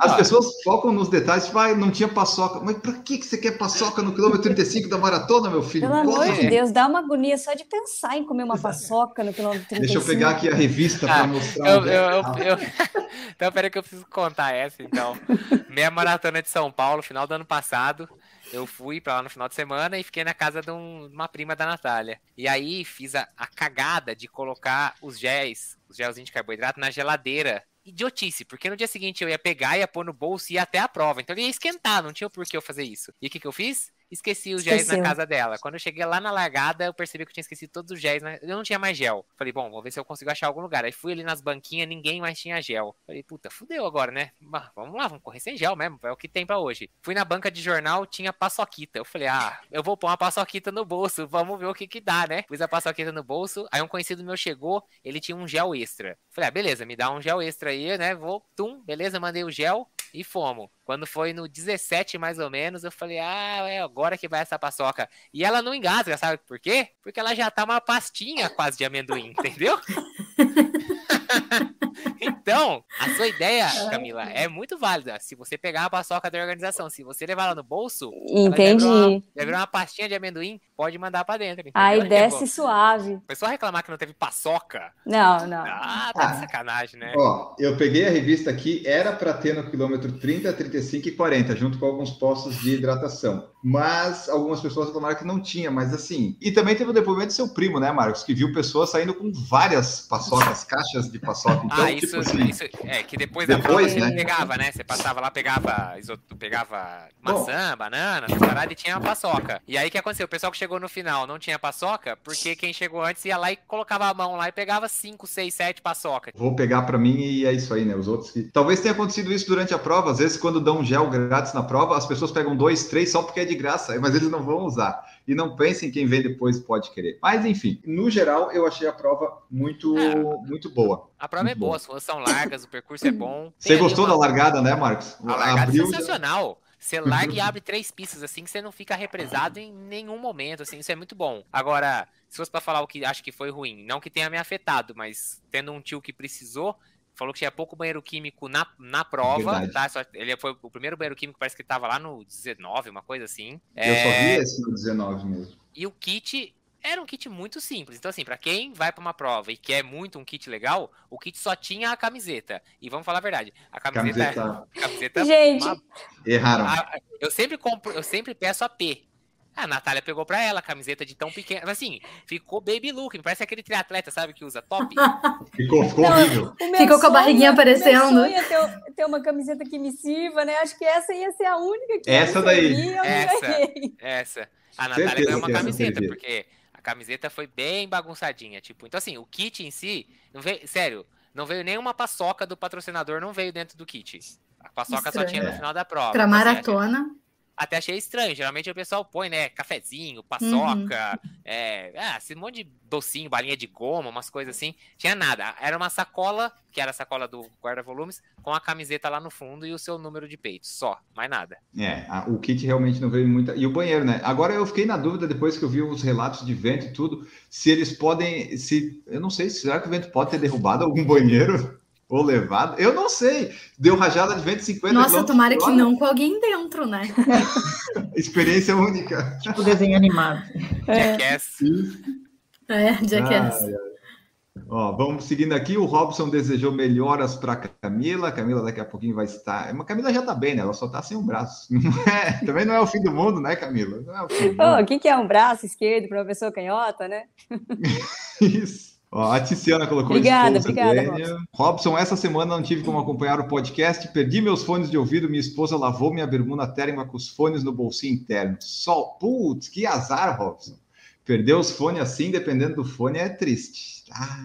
As pessoas focam nos detalhes, tipo, ah, não tinha paçoca. Mas para que você quer paçoca no quilômetro 35 da maratona, meu filho? Pelo amor de Deus, dá uma agonia só de pensar em comer uma paçoca no quilômetro 35. Deixa eu pegar aqui a revista para ah, mostrar. Eu, eu, eu, eu, Então, peraí que eu preciso contar essa, então. Meia maratona de São Paulo, final do ano passado. Eu fui para lá no final de semana e fiquei na casa de, um, uma prima da Natália. E aí fiz a, a cagada de colocar os géis, os gelzinhos de carboidrato, na geladeira idiotice, porque no dia seguinte eu ia pegar, ia pôr no bolso e ia até a prova. Então ele ia esquentar, não tinha por que eu fazer isso. E o que, que eu fiz? Esqueci os géis na casa dela. Quando eu cheguei lá na largada, eu percebi que eu tinha esquecido todos os géis. Na... Eu não tinha mais gel. Falei, bom, vou ver se eu consigo achar algum lugar. Aí fui ali nas banquinhas, ninguém mais tinha gel. Falei, puta, fudeu agora, né? Mas, vamos lá, vamos correr sem gel mesmo. É o que tem para hoje. Fui na banca de jornal, tinha paçoquita. Eu falei, ah, eu vou pôr uma paçoquita no bolso. Vamos ver o que que dá, né? Pus a paçoquita no bolso. Aí um conhecido meu chegou, ele tinha um gel extra. Falei, ah, beleza, me dá um gel extra aí, né? Vou, tum, beleza, mandei o gel e fomos. Quando foi no 17 mais ou menos, eu falei, ah, é agora que vai essa paçoca. E ela não engasga, sabe por quê? Porque ela já tá uma pastinha quase de amendoim, entendeu? então, a sua ideia, Camila, é muito válida. Se você pegar a paçoca da organização, se você levar ela no bolso, entendi. Virar uma, uma pastinha de amendoim, pode mandar para dentro. Entendeu? Aí desce suave. Foi só reclamar que não teve paçoca. Não, não. Ah, tá ah, de sacanagem, né? Ó, eu peguei a revista aqui, era para ter no quilômetro 30, 35 e 40, junto com alguns postos de hidratação. Mas algumas pessoas reclamaram que não tinha, mas assim. E também teve o depoimento do seu primo, né, Marcos? Que viu pessoas saindo com várias paçocas, caixas de paçoca. Então, ah, isso, tipo assim, isso, é que depois, depois da prova né? você pegava, né? Você passava lá, pegava, pegava maçã, Bom, banana, parada e tinha uma paçoca. E aí o que aconteceu? O pessoal que chegou no final não tinha paçoca, porque quem chegou antes ia lá e colocava a mão lá e pegava 5, 6, 7 paçoca. Vou pegar para mim e é isso aí, né? Os outros que. Talvez tenha acontecido isso durante a prova. Às vezes, quando dão gel grátis na prova, as pessoas pegam dois, três só porque é de graça, mas eles não vão usar. E não pensem quem vem depois pode querer. Mas enfim, no geral, eu achei a prova muito, é, muito boa. A prova muito é boa, boa, as ruas são largas, o percurso é bom. Você gostou uma... da largada, né, Marcos? A largada é Abriu é sensacional. Já... Você larga e abre três pistas, assim, que você não fica represado em nenhum momento, assim, isso é muito bom. Agora, se fosse para falar o que acho que foi ruim, não que tenha me afetado, mas tendo um tio que precisou, falou que tinha pouco banheiro químico na, na prova, tá? Só, ele foi o primeiro banheiro químico, parece que ele tava lá no 19, uma coisa assim. Eu é... só vi esse no 19 mesmo. E o kit era um kit muito simples. Então, assim, para quem vai para uma prova e quer muito um kit legal, o kit só tinha a camiseta. E vamos falar a verdade, a camiseta. Camiseta. camiseta Gente, uma... erraram. A, eu sempre compro, eu sempre peço a P. A Natália pegou pra ela a camiseta de tão pequena. Assim, ficou baby look. Parece aquele triatleta, sabe, que usa top. ficou, ficou horrível. Ficou com a barriguinha aparecendo. Meu sonho é ter, ter, uma camiseta que me sirva, né? Acho que essa ia ser a única que Essa daí. essa, essa. A Natália ganhou uma camiseta, porque a camiseta foi bem bagunçadinha. Tipo, então assim, o kit em si, não veio, sério, não veio nenhuma paçoca do patrocinador, não veio dentro do kit. A paçoca Estranho. só tinha no final da prova. Pra maratona até achei estranho. Geralmente o pessoal põe, né, cafezinho, paçoca, uhum. é, ah, esse monte de docinho, balinha de goma, umas coisas assim. Tinha nada. Era uma sacola, que era a sacola do guarda-volumes, com a camiseta lá no fundo e o seu número de peito. Só, mais nada. É, a, o kit realmente não veio muita. E o banheiro, né? Agora eu fiquei na dúvida, depois que eu vi os relatos de vento e tudo, se eles podem. se Eu não sei, será que o vento pode ter derrubado algum banheiro? Ou levado? Eu não sei. Deu rajada de 250 Nossa, tomara que não com alguém dentro, né? Experiência única. Tipo desenho animado. É. Jackass. É, Jackass. Ó, vamos seguindo aqui. O Robson desejou melhoras para Camila. Camila daqui a pouquinho vai estar. Mas Camila já está bem, né? Ela só está sem um braço. É, também não é o fim do mundo, né, Camila? Não é o fim oh, o que, que é um braço esquerdo para uma pessoa canhota, né? Isso. Ó, a Tiziana colocou obrigada, obrigada, Robson. Robson, essa semana não tive como acompanhar o podcast, perdi meus fones de ouvido, minha esposa lavou minha bermuda térmica com os fones no bolsinho interno. Só, putz, que azar, Robson. Perder os fones assim, dependendo do fone, é triste. Ah.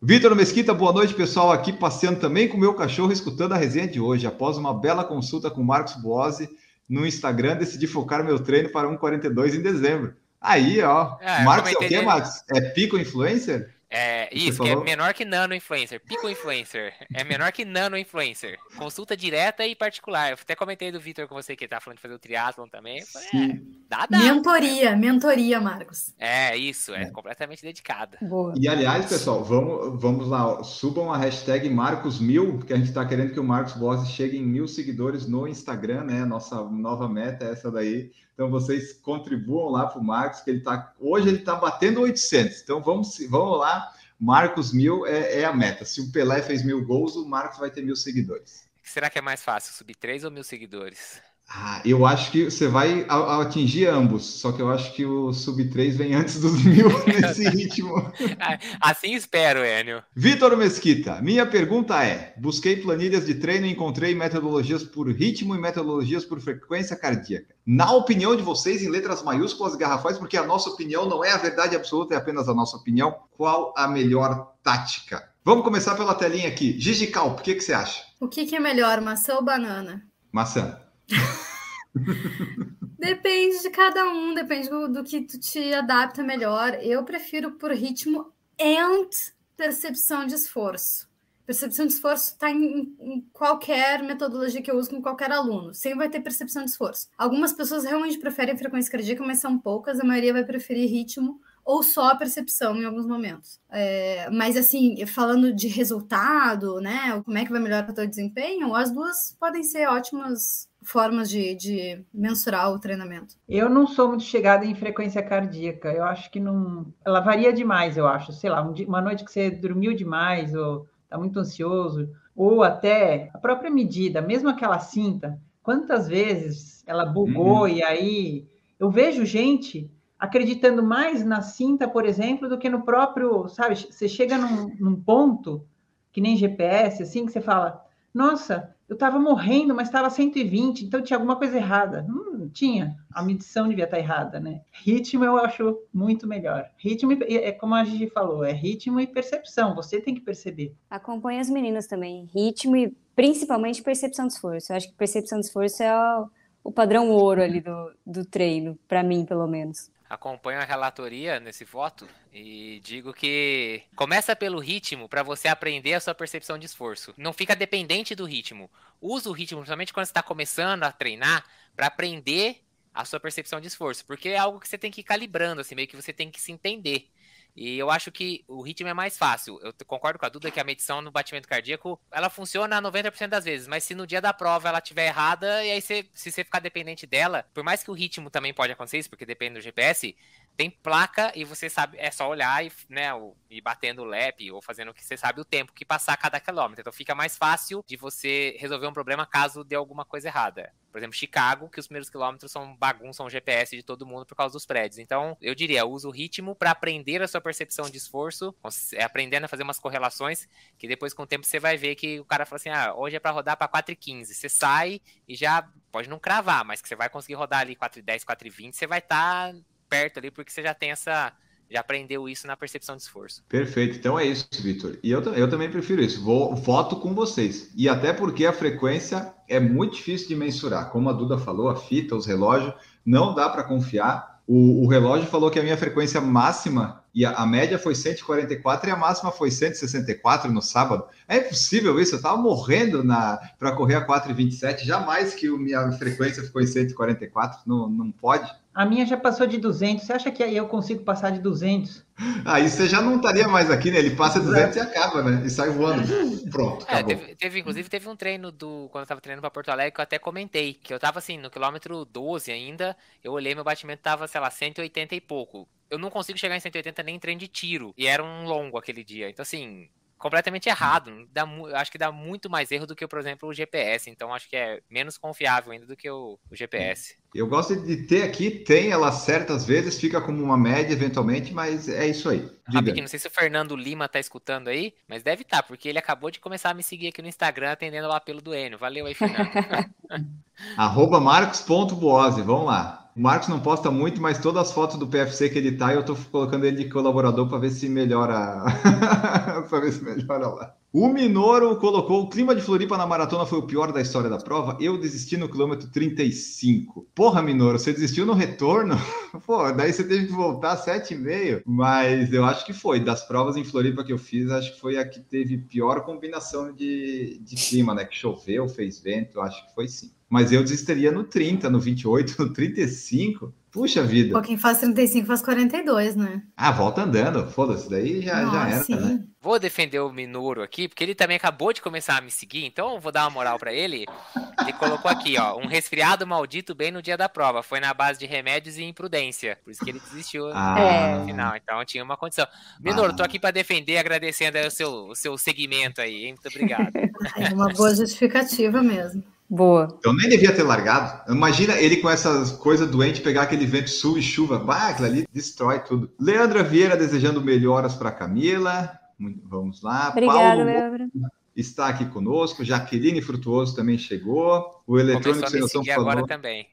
Vitor Mesquita, boa noite, pessoal. Aqui passeando também com o meu cachorro, escutando a resenha de hoje. Após uma bela consulta com Marcos Boazzi no Instagram, decidi focar meu treino para 1,42 em dezembro. Aí, ó. É, Marcos é o quê, Marcos? É pico influencer? É, isso, que é menor que nano influencer, pico influencer. É menor que nano influencer. Consulta direta e particular. Eu até comentei do Vitor com você que tá falando de fazer o triatlon também. Falei, é, dá, dá, mentoria, né? mentoria, Marcos. É, isso, é, é. completamente dedicada. Boa. E aliás, pessoal, vamos, vamos lá, subam a hashtag Marcos1000, porque a gente tá querendo que o Marcos Bossi chegue em mil seguidores no Instagram, né? Nossa nova meta é essa daí. Então vocês contribuam lá para o Marcos, que ele está hoje ele está batendo 800. Então vamos, vamos lá, Marcos mil é, é, a meta. Se o Pelé fez mil gols, o Marcos vai ter mil seguidores. Será que é mais fácil subir três ou mil seguidores? Ah, eu acho que você vai atingir ambos, só que eu acho que o sub 3 vem antes dos mil nesse ritmo. assim espero, Enio. Vitor Mesquita, minha pergunta é: busquei planilhas de treino e encontrei metodologias por ritmo e metodologias por frequência cardíaca. Na opinião de vocês, em letras maiúsculas e garrafais, porque a nossa opinião não é a verdade absoluta, é apenas a nossa opinião, qual a melhor tática? Vamos começar pela telinha aqui. Gigi Calp, o que, que você acha? O que, que é melhor, maçã ou banana? Maçã. depende de cada um, depende do, do, que tu te adapta melhor. Eu prefiro por ritmo and percepção de esforço. Percepção de esforço está em, em, qualquer metodologia que eu uso com qualquer aluno. Sempre vai ter percepção de esforço. Algumas pessoas realmente preferem frequência cardíaca, mas são poucas. A maioria vai preferir ritmo ou só a percepção em alguns momentos. É, mas assim, falando de resultado, né? Como é que vai melhorar o teu desempenho, as duas podem ser ótimas formas de, de, mensurar o treinamento? Eu não sou muito chegada em frequência cardíaca. Eu acho que não. Ela varia demais, eu acho. Sei lá, um dia, uma noite que você dormiu demais ou está muito ansioso, ou até a própria medida, mesmo aquela cinta, quantas vezes ela bugou uhum. e aí. Eu vejo gente acreditando mais na cinta, por exemplo, do que no próprio, sabe? Você chega num, num ponto que nem GPS, assim, que você fala, nossa, eu estava morrendo, mas estava 120, então tinha alguma coisa errada. Hum, tinha, a medição devia estar errada, né? Ritmo eu acho muito melhor. Ritmo, é como a Gigi falou, é ritmo e percepção, você tem que perceber. Acompanhe as meninas também, ritmo e principalmente percepção de esforço. Eu acho que percepção de esforço é o, o padrão ouro ali do, do treino, para mim, pelo menos acompanho a relatoria nesse voto e digo que começa pelo ritmo para você aprender a sua percepção de esforço. Não fica dependente do ritmo. Usa o ritmo, principalmente quando você está começando a treinar, para aprender a sua percepção de esforço, porque é algo que você tem que ir calibrando, assim, meio que você tem que se entender. E eu acho que o ritmo é mais fácil. Eu concordo com a Duda que a medição no batimento cardíaco, ela funciona 90% das vezes, mas se no dia da prova ela estiver errada, e aí você, se você ficar dependente dela, por mais que o ritmo também pode acontecer isso, porque depende do GPS, tem placa e você sabe, é só olhar e, né, e batendo o lap ou fazendo o que você sabe o tempo que passar cada quilômetro. Então fica mais fácil de você resolver um problema caso dê alguma coisa errada. Por exemplo, Chicago, que os primeiros quilômetros são bagunçam o GPS de todo mundo por causa dos prédios. Então, eu diria, usa o ritmo para aprender a sua percepção de esforço, é, aprendendo a fazer umas correlações, que depois com o tempo você vai ver que o cara fala assim: "Ah, hoje é para rodar para 4,15". Você sai e já pode não cravar, mas que você vai conseguir rodar ali 4,10, 4,20, você vai estar tá perto ali porque você já tem essa já aprendeu isso na percepção de esforço. Perfeito, então é isso, Vitor. E eu, eu também prefiro isso. Vou voto com vocês. E até porque a frequência é muito difícil de mensurar. Como a Duda falou, a fita, os relógios, não dá para confiar. O, o, relógio falou que a minha frequência máxima e a, a, média foi 144 e a máxima foi 164 no sábado. É impossível isso, eu estava morrendo para correr a 4,27, jamais que a minha frequência ficou em 144, não, não pode. A minha já passou de 200. Você acha que aí eu consigo passar de 200? Aí você já não estaria mais aqui, né? Ele passa 200 e acaba, né? E sai voando. Pronto, é, teve, teve, inclusive, teve um treino do... Quando eu tava treinando para Porto Alegre, que eu até comentei. Que eu tava, assim, no quilômetro 12 ainda. Eu olhei, meu batimento tava, sei lá, 180 e pouco. Eu não consigo chegar em 180 nem em treino de tiro. E era um longo aquele dia. Então, assim completamente errado. Dá, acho que dá muito mais erro do que, por exemplo, o GPS. Então, acho que é menos confiável ainda do que o, o GPS. Eu gosto de ter aqui, tem ela certas vezes, fica como uma média eventualmente, mas é isso aí. Rapidinho, não sei se o Fernando Lima tá escutando aí, mas deve estar, tá, porque ele acabou de começar a me seguir aqui no Instagram atendendo o apelo do Enio. Valeu aí, Fernando. Arroba vamos lá. O Marcos não posta muito, mas todas as fotos do PFC que ele tá, eu tô colocando ele de colaborador para ver se melhora. para ver se melhora lá. O Minoro colocou o clima de Floripa na maratona foi o pior da história da prova. Eu desisti no quilômetro 35. Porra, Minoro, você desistiu no retorno? Pô, daí você teve que voltar 7,5. Mas eu acho que foi. Das provas em Floripa que eu fiz, acho que foi a que teve pior combinação de, de clima, né? Que choveu, fez vento, acho que foi sim. Mas eu desistiria no 30, no 28, no 35. Puxa vida. Pô, quem faz 35 faz 42, né? Ah, volta andando. Foda-se, daí já, Nossa, já era, sim. né? Vou defender o Minoro aqui, porque ele também acabou de começar a me seguir, então eu vou dar uma moral para ele. Ele colocou aqui, ó, um resfriado maldito bem no dia da prova. Foi na base de remédios e imprudência. Por isso que ele desistiu ah. no final. Então tinha uma condição. Minoro, ah. tô aqui para defender, agradecendo o seu, o seu segmento aí, hein? Muito obrigado. É uma boa justificativa mesmo. Boa. Eu nem devia ter largado. Imagina ele com essas coisas doentes pegar aquele vento sul e chuva. Bah, aquilo ali destrói tudo. Leandra Vieira desejando melhoras para Camila. Vamos lá. Obrigada, Leandra. Está aqui conosco. Jaqueline Frutuoso também chegou. O Eletrônico Sem Noção falou. agora também.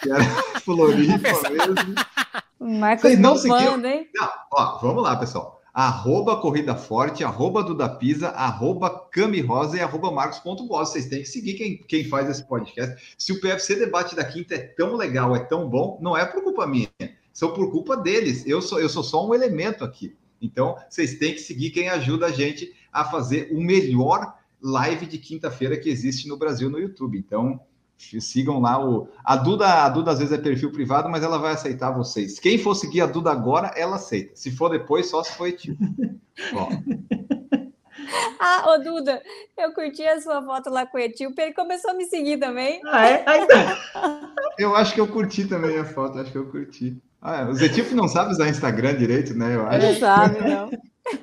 Que era Floripa mesmo. Marcos Vocês não seguiam? Hein? Não, ó, vamos lá, pessoal arroba Corrida Forte, arroba Duda Pisa, arroba Cami Rosa e arroba Marcos.boss. Vocês têm que seguir quem, quem faz esse podcast. Se o PFC Debate da Quinta é tão legal, é tão bom, não é por culpa minha, são por culpa deles. Eu sou, eu sou só um elemento aqui. Então, vocês têm que seguir quem ajuda a gente a fazer o melhor live de quinta-feira que existe no Brasil no YouTube. Então, Sigam lá o. A Duda, a Duda às vezes é perfil privado, mas ela vai aceitar vocês. Quem for seguir a Duda agora, ela aceita. Se for depois, só se for Etil. Ah, ô Duda, eu curti a sua foto lá com o Etíope, ele começou a me seguir também. Ah, é? eu acho que eu curti também a foto, acho que eu curti. Ah, os etíopes não sabem usar Instagram direito, né? Eu acho. Não sabe, não.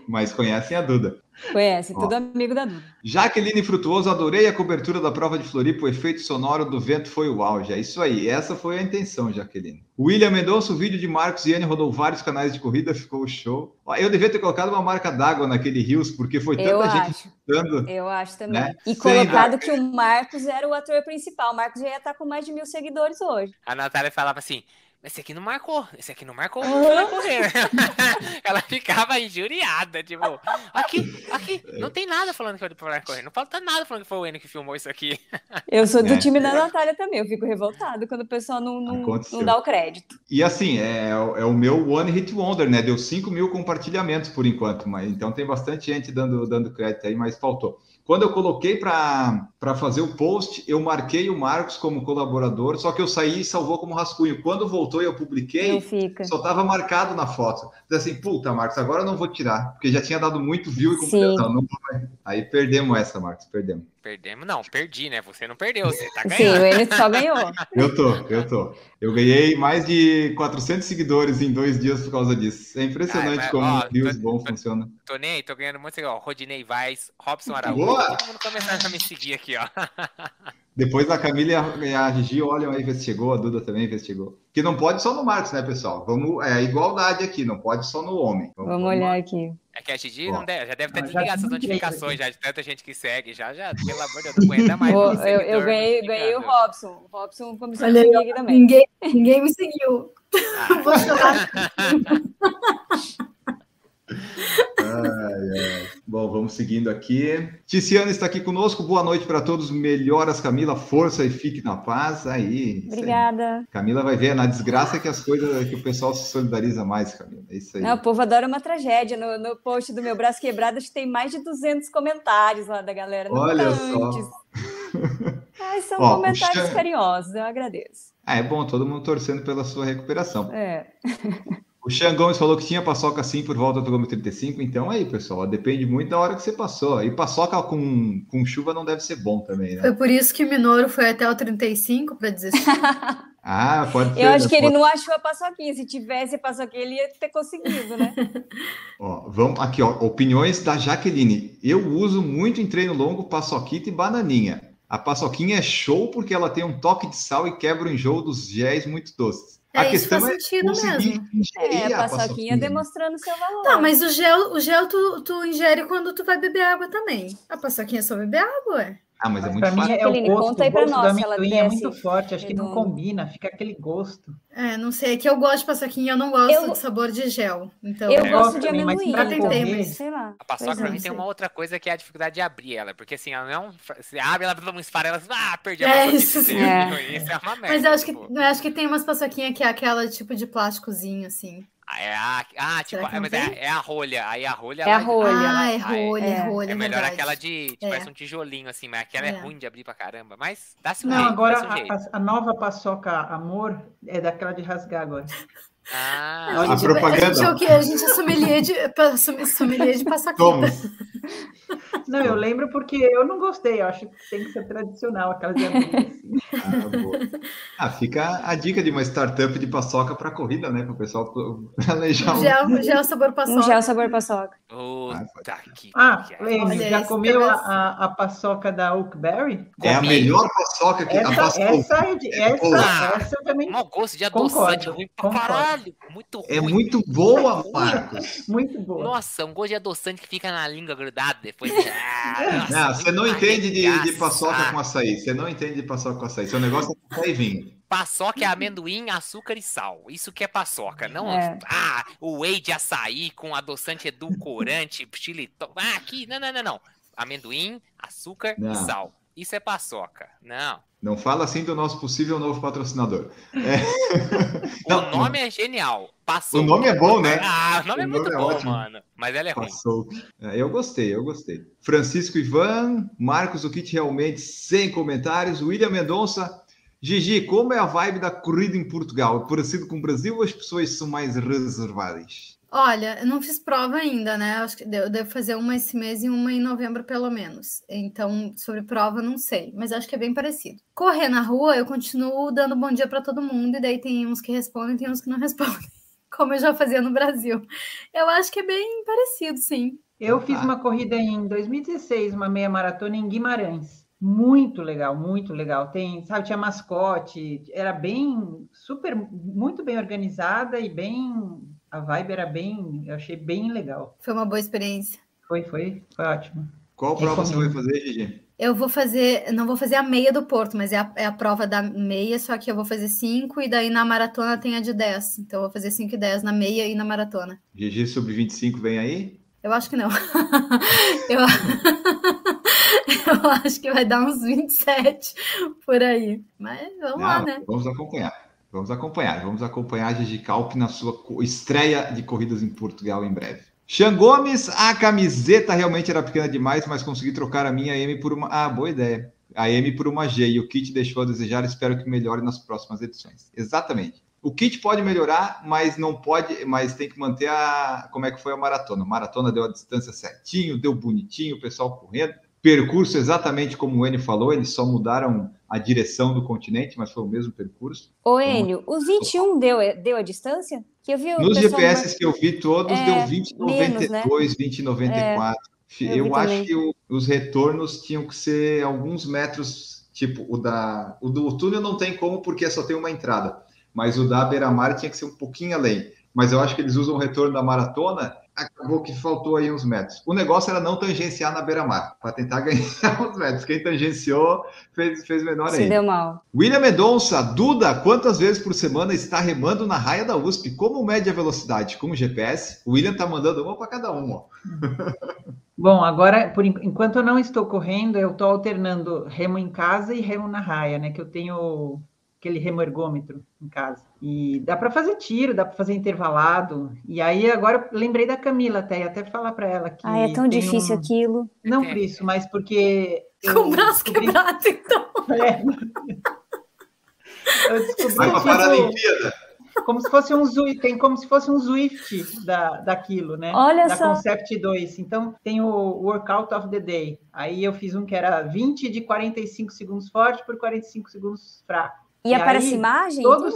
Mas conhecem a Duda. Conhece, tudo Ó, amigo da Duda. Jaqueline Frutuoso, adorei a cobertura da prova de Floripa, o efeito sonoro do vento foi o auge. É isso aí, essa foi a intenção, Jaqueline. William Mendonça, o vídeo de Marcos e Anne rodou vários canais de corrida, ficou show. Eu devia ter colocado uma marca d'água naquele rios, porque foi tanta eu gente escutando. Eu acho também. Né? E colocado que o Marcos era o ator principal. O Marcos já ia estar com mais de mil seguidores hoje. A Natália falava assim: esse aqui não marcou, esse aqui não marcou uhum. correr. Ela ficava injuriada, tipo, aqui, aqui, não tem nada falando que foi para correr, não falta nada falando que foi o Enio que filmou isso aqui. Eu sou do é. time da Natália também, eu fico revoltado quando o pessoal não, não, não dá o crédito. E assim, é, é, o meu One Hit Wonder, né? Deu 5 mil compartilhamentos por enquanto, mas então tem bastante gente dando, dando crédito aí, mas faltou. Quando eu coloquei para fazer o post, eu marquei o Marcos como colaborador, só que eu saí e salvou como rascunho. Quando voltou, e eu publiquei, fica. só tava marcado na foto. Então, assim, puta, Marcos, agora eu não vou tirar, porque já tinha dado muito view e Sim. não, vai. Aí perdemos essa, Marcos, perdemos. Perdemos, não, perdi, né? Você não perdeu, você tá Sim, ganhando. o Enio só ganhou. Eu tô, eu tô. Eu ganhei mais de 400 seguidores em dois dias por causa disso. É impressionante Ai, mas, como ó, o Reels tô- bom tô- funciona. Tô nem aí, tô ganhando muito igual. Rodinei Vaz, Robson Araújo. Boa! Todo mundo começando a me seguir aqui, ó. Depois a Camila e a, a Gigi olham aí chegou, a Duda também chegou. Que não pode só no Marcos, né, pessoal? Vamos, é a igualdade aqui, não pode só no homem. Vamos olhar aqui. É que a Gigi não deve, já deve ter Ah, desligado essas notificações já de tanta gente que segue. Já, já, pelo amor de Deus, não aguenta mais. Eu, eu ganhei, ganhei o. Robson. O Robson começou a Olha seguir também. ninguém, ninguém me seguiu. Ah. Ai, ai. Bom, vamos seguindo aqui. Ticiana está aqui conosco. Boa noite para todos. Melhoras, Camila. Força e fique na paz. Aí. isso aí. Obrigada. Camila vai ver é na desgraça que as coisas que o pessoal se solidariza mais, Camila. É isso aí. Não, o povo adora uma tragédia. No, no post do meu braço quebrado, acho que tem mais de 200 comentários lá da galera. Não Olha tantos. só. Ai, são Ó, comentários Xan- carinhosos, eu agradeço. Ah, é bom, todo mundo torcendo pela sua recuperação. É. O Xan Gomes falou que tinha paçoca sim por volta do quilômetro 35, então aí, pessoal, depende muito da hora que você passou. E paçoca com, com chuva não deve ser bom também, né? Foi por isso que o Minoro foi até o 35 para desistir. Ah, pode ser. Eu acho né? que ele não achou a paçoquinha. Se tivesse a paçoquinha, ele ia ter conseguido, né? Ó, vamos aqui, ó, opiniões da Jaqueline. Eu uso muito em treino longo paçoquita e bananinha. A paçoquinha é show porque ela tem um toque de sal e quebra o enjoo dos géis muito doces. É, a isso questão faz é sentido mesmo. É, a paçoquinha demonstrando seu valor. Tá, mas o gel, o gel tu, tu ingere quando tu vai beber água também. A paçoquinha é só beber água, ué. Ah, mas é Mas muito pra mim fácil. é o Jacqueline, gosto, conta aí o pra nós do se ela amendoim é muito forte, acho que não combina, fica aquele gosto. É, não sei, é que eu gosto de paçoquinha, eu não gosto Eu- de sabor de gel. Então, Eu É, gosto eu de também, mas amendoim. pra então, comer- sei lá. A paçoca pra é, mim tem uma outra coisa que é a dificuldade de abrir ela. Porque assim, ela não. Você abre, ela todo mundo esfara, ela. Ah, perdi a É, isso sim. tempo. É. Isso é uma merda. Mas eu acho que, eu acho que tem umas paçoquinhas que é aquela tipo de plásticozinho, assim. Ah, É a, ah, tipo, é, mas é, é a rolha. Aí a rolha. É a ela- rolha. Ah, ela- é rolha, é é. rolha, É melhor verdade. aquela de. que É. Parece um tijolinho, assim, mas aquela é. É. ruim de abrir pra caramba. Mas dá-se um Não, jeito, agora um a, jeito. a- a nova paçoca Amor é daquela de rasgar agora. Ah, Não, A gente, propaganda. A gente é o quê? A gente é sommelier de, som- sommelier de. Somos. Não, eu lembro porque eu não gostei, eu acho que tem que ser tradicional, aquela de abrir, assim. Ah, boa. Ah, fica a dica de uma startup de paçoca para corrida, né? Para o pessoal planejar um. Gel, gel sabor paçoca. Um gel sabor paçoca. puta que Ah, pariu. Lene, Olha, já comeu a, a, a paçoca da Oakberry? É a melhor paçoca que a Essa, paçoca. essa, é de, essa, essa eu também Mau gosto de Concordo, adoçante, ruim pra concordo. Caralho. Muito ruim. É muito boa, Marcos. muito boa. Nossa, um gosto de adoçante que fica na língua grudado depois. Ah, nossa, Não, você não entende de, de paçoca com açaí. Você não entende de paçoca com açaí. Seu negócio é café e vinho. Paçoca é amendoim, açúcar e sal. Isso que é paçoca. Não, É. ah, o whey de açaí com adoçante edulcorante, xilitol. Ah, aqui, não, não, não, não. Amendoim, açúcar Não. e sal. Isso é paçoca. Não. Não fala assim do nosso possível novo patrocinador. É. Não, o nome é genial. Paçoca. O nome é bom, né? Ah, o nome é O muito nome é bom, ótimo. mano. Mas ela é ruim. Passou. É, Eu gostei, eu gostei. Francisco Ivan, Marcos, o kit realmente sem comentários. William Mendonça, Gigi, como é a vibe da corrida em Portugal? Parecido com o Brasil ou as pessoas são mais reservadas? Olha, eu não fiz prova ainda, né? Acho que eu devo fazer uma esse mês e uma em novembro, pelo menos. Então, sobre prova, não sei, mas acho que é bem parecido. Correr na rua, eu continuo dando bom dia para todo mundo, e daí tem uns que respondem, tem uns que não respondem, como eu já fazia no Brasil. Eu acho que é bem parecido, sim. Eu fiz tá. uma corrida em 2016, uma meia maratona em Guimarães. Muito legal, muito legal. Tem, sabe, tinha mascote, era bem, super, muito bem organizada e bem, a vibe era bem, eu achei bem legal. Foi uma boa experiência. Foi, foi, foi ótimo. Qual prova você vai Recomendo. fazer, Gigi? Eu vou fazer, não vou fazer a meia do Porto, mas é a, é a prova da meia, só que eu vou fazer 5 e daí na maratona tem a de 10. Então eu vou fazer 5 e 10 na meia e na maratona. Gigi sobre 25 vem aí? Eu acho que não. eu... eu acho que vai dar uns 27 por aí. Mas vamos lá, Não, né? Vamos acompanhar. Vamos acompanhar. Vamos acompanhar a Gigi Calp na sua estreia de corridas em Portugal em breve. Xan Gomes, a camiseta realmente era pequena demais, mas consegui trocar a minha M por uma. Ah, boa ideia. A M por uma G e o kit deixou a desejar. Espero que melhore nas próximas edições. Exatamente. O kit pode melhorar, mas não pode, mas tem que manter a como é que foi a maratona. A maratona deu a distância certinho, deu bonitinho, o pessoal correndo. Percurso exatamente como o Enio falou, eles só mudaram a direção do continente, mas foi o mesmo percurso. Ô, Enio, o 21 deu, deu a distância? Que eu vi o Nos GPS que eu vi todos, É, deu 20, menos, né? 92, 20, 94. eu eu acho que o- os retornos tinham que ser alguns metros, tipo o da. O do túnel não tem como, porque só tem uma entrada. Mas o da Beira-Mar tinha que ser um pouquinho além. Mas eu acho que eles usam o retorno da maratona, acabou que faltou aí uns metros. O negócio era não tangenciar na Beira-Mar, para tentar ganhar uns metros. Quem tangenciou fez, fez menor Se ainda. deu mal. William Medonça, Duda, quantas vezes por semana está remando na raia da USP? Como mede a velocidade? Com o GPS? O William tá mandando uma para cada um, ó. Bom, agora, por en- enquanto eu não estou correndo, eu estou alternando remo em casa e remo na raia, né? Que eu tenho aquele remo ergômetro em casa. E dá para fazer tiro, dá para fazer intervalado. E aí agora eu lembrei da Camila até, ia até falar para ela que Ah, é tão difícil um- aquilo. Não por isso, mas porque Com o braço descobri- quebrado, então. É. Eu descobri Vai para a tipo, Paralimpíada. como se fosse um Zwift, tem como se fosse um Zwift da, daquilo, né? Olha da só. Concept 2. Então tem o Workout of the Day. Aí eu fiz um que era 20 de 45 segundos forte por 45 segundos fraco. E, E aparece aí, imagem todos-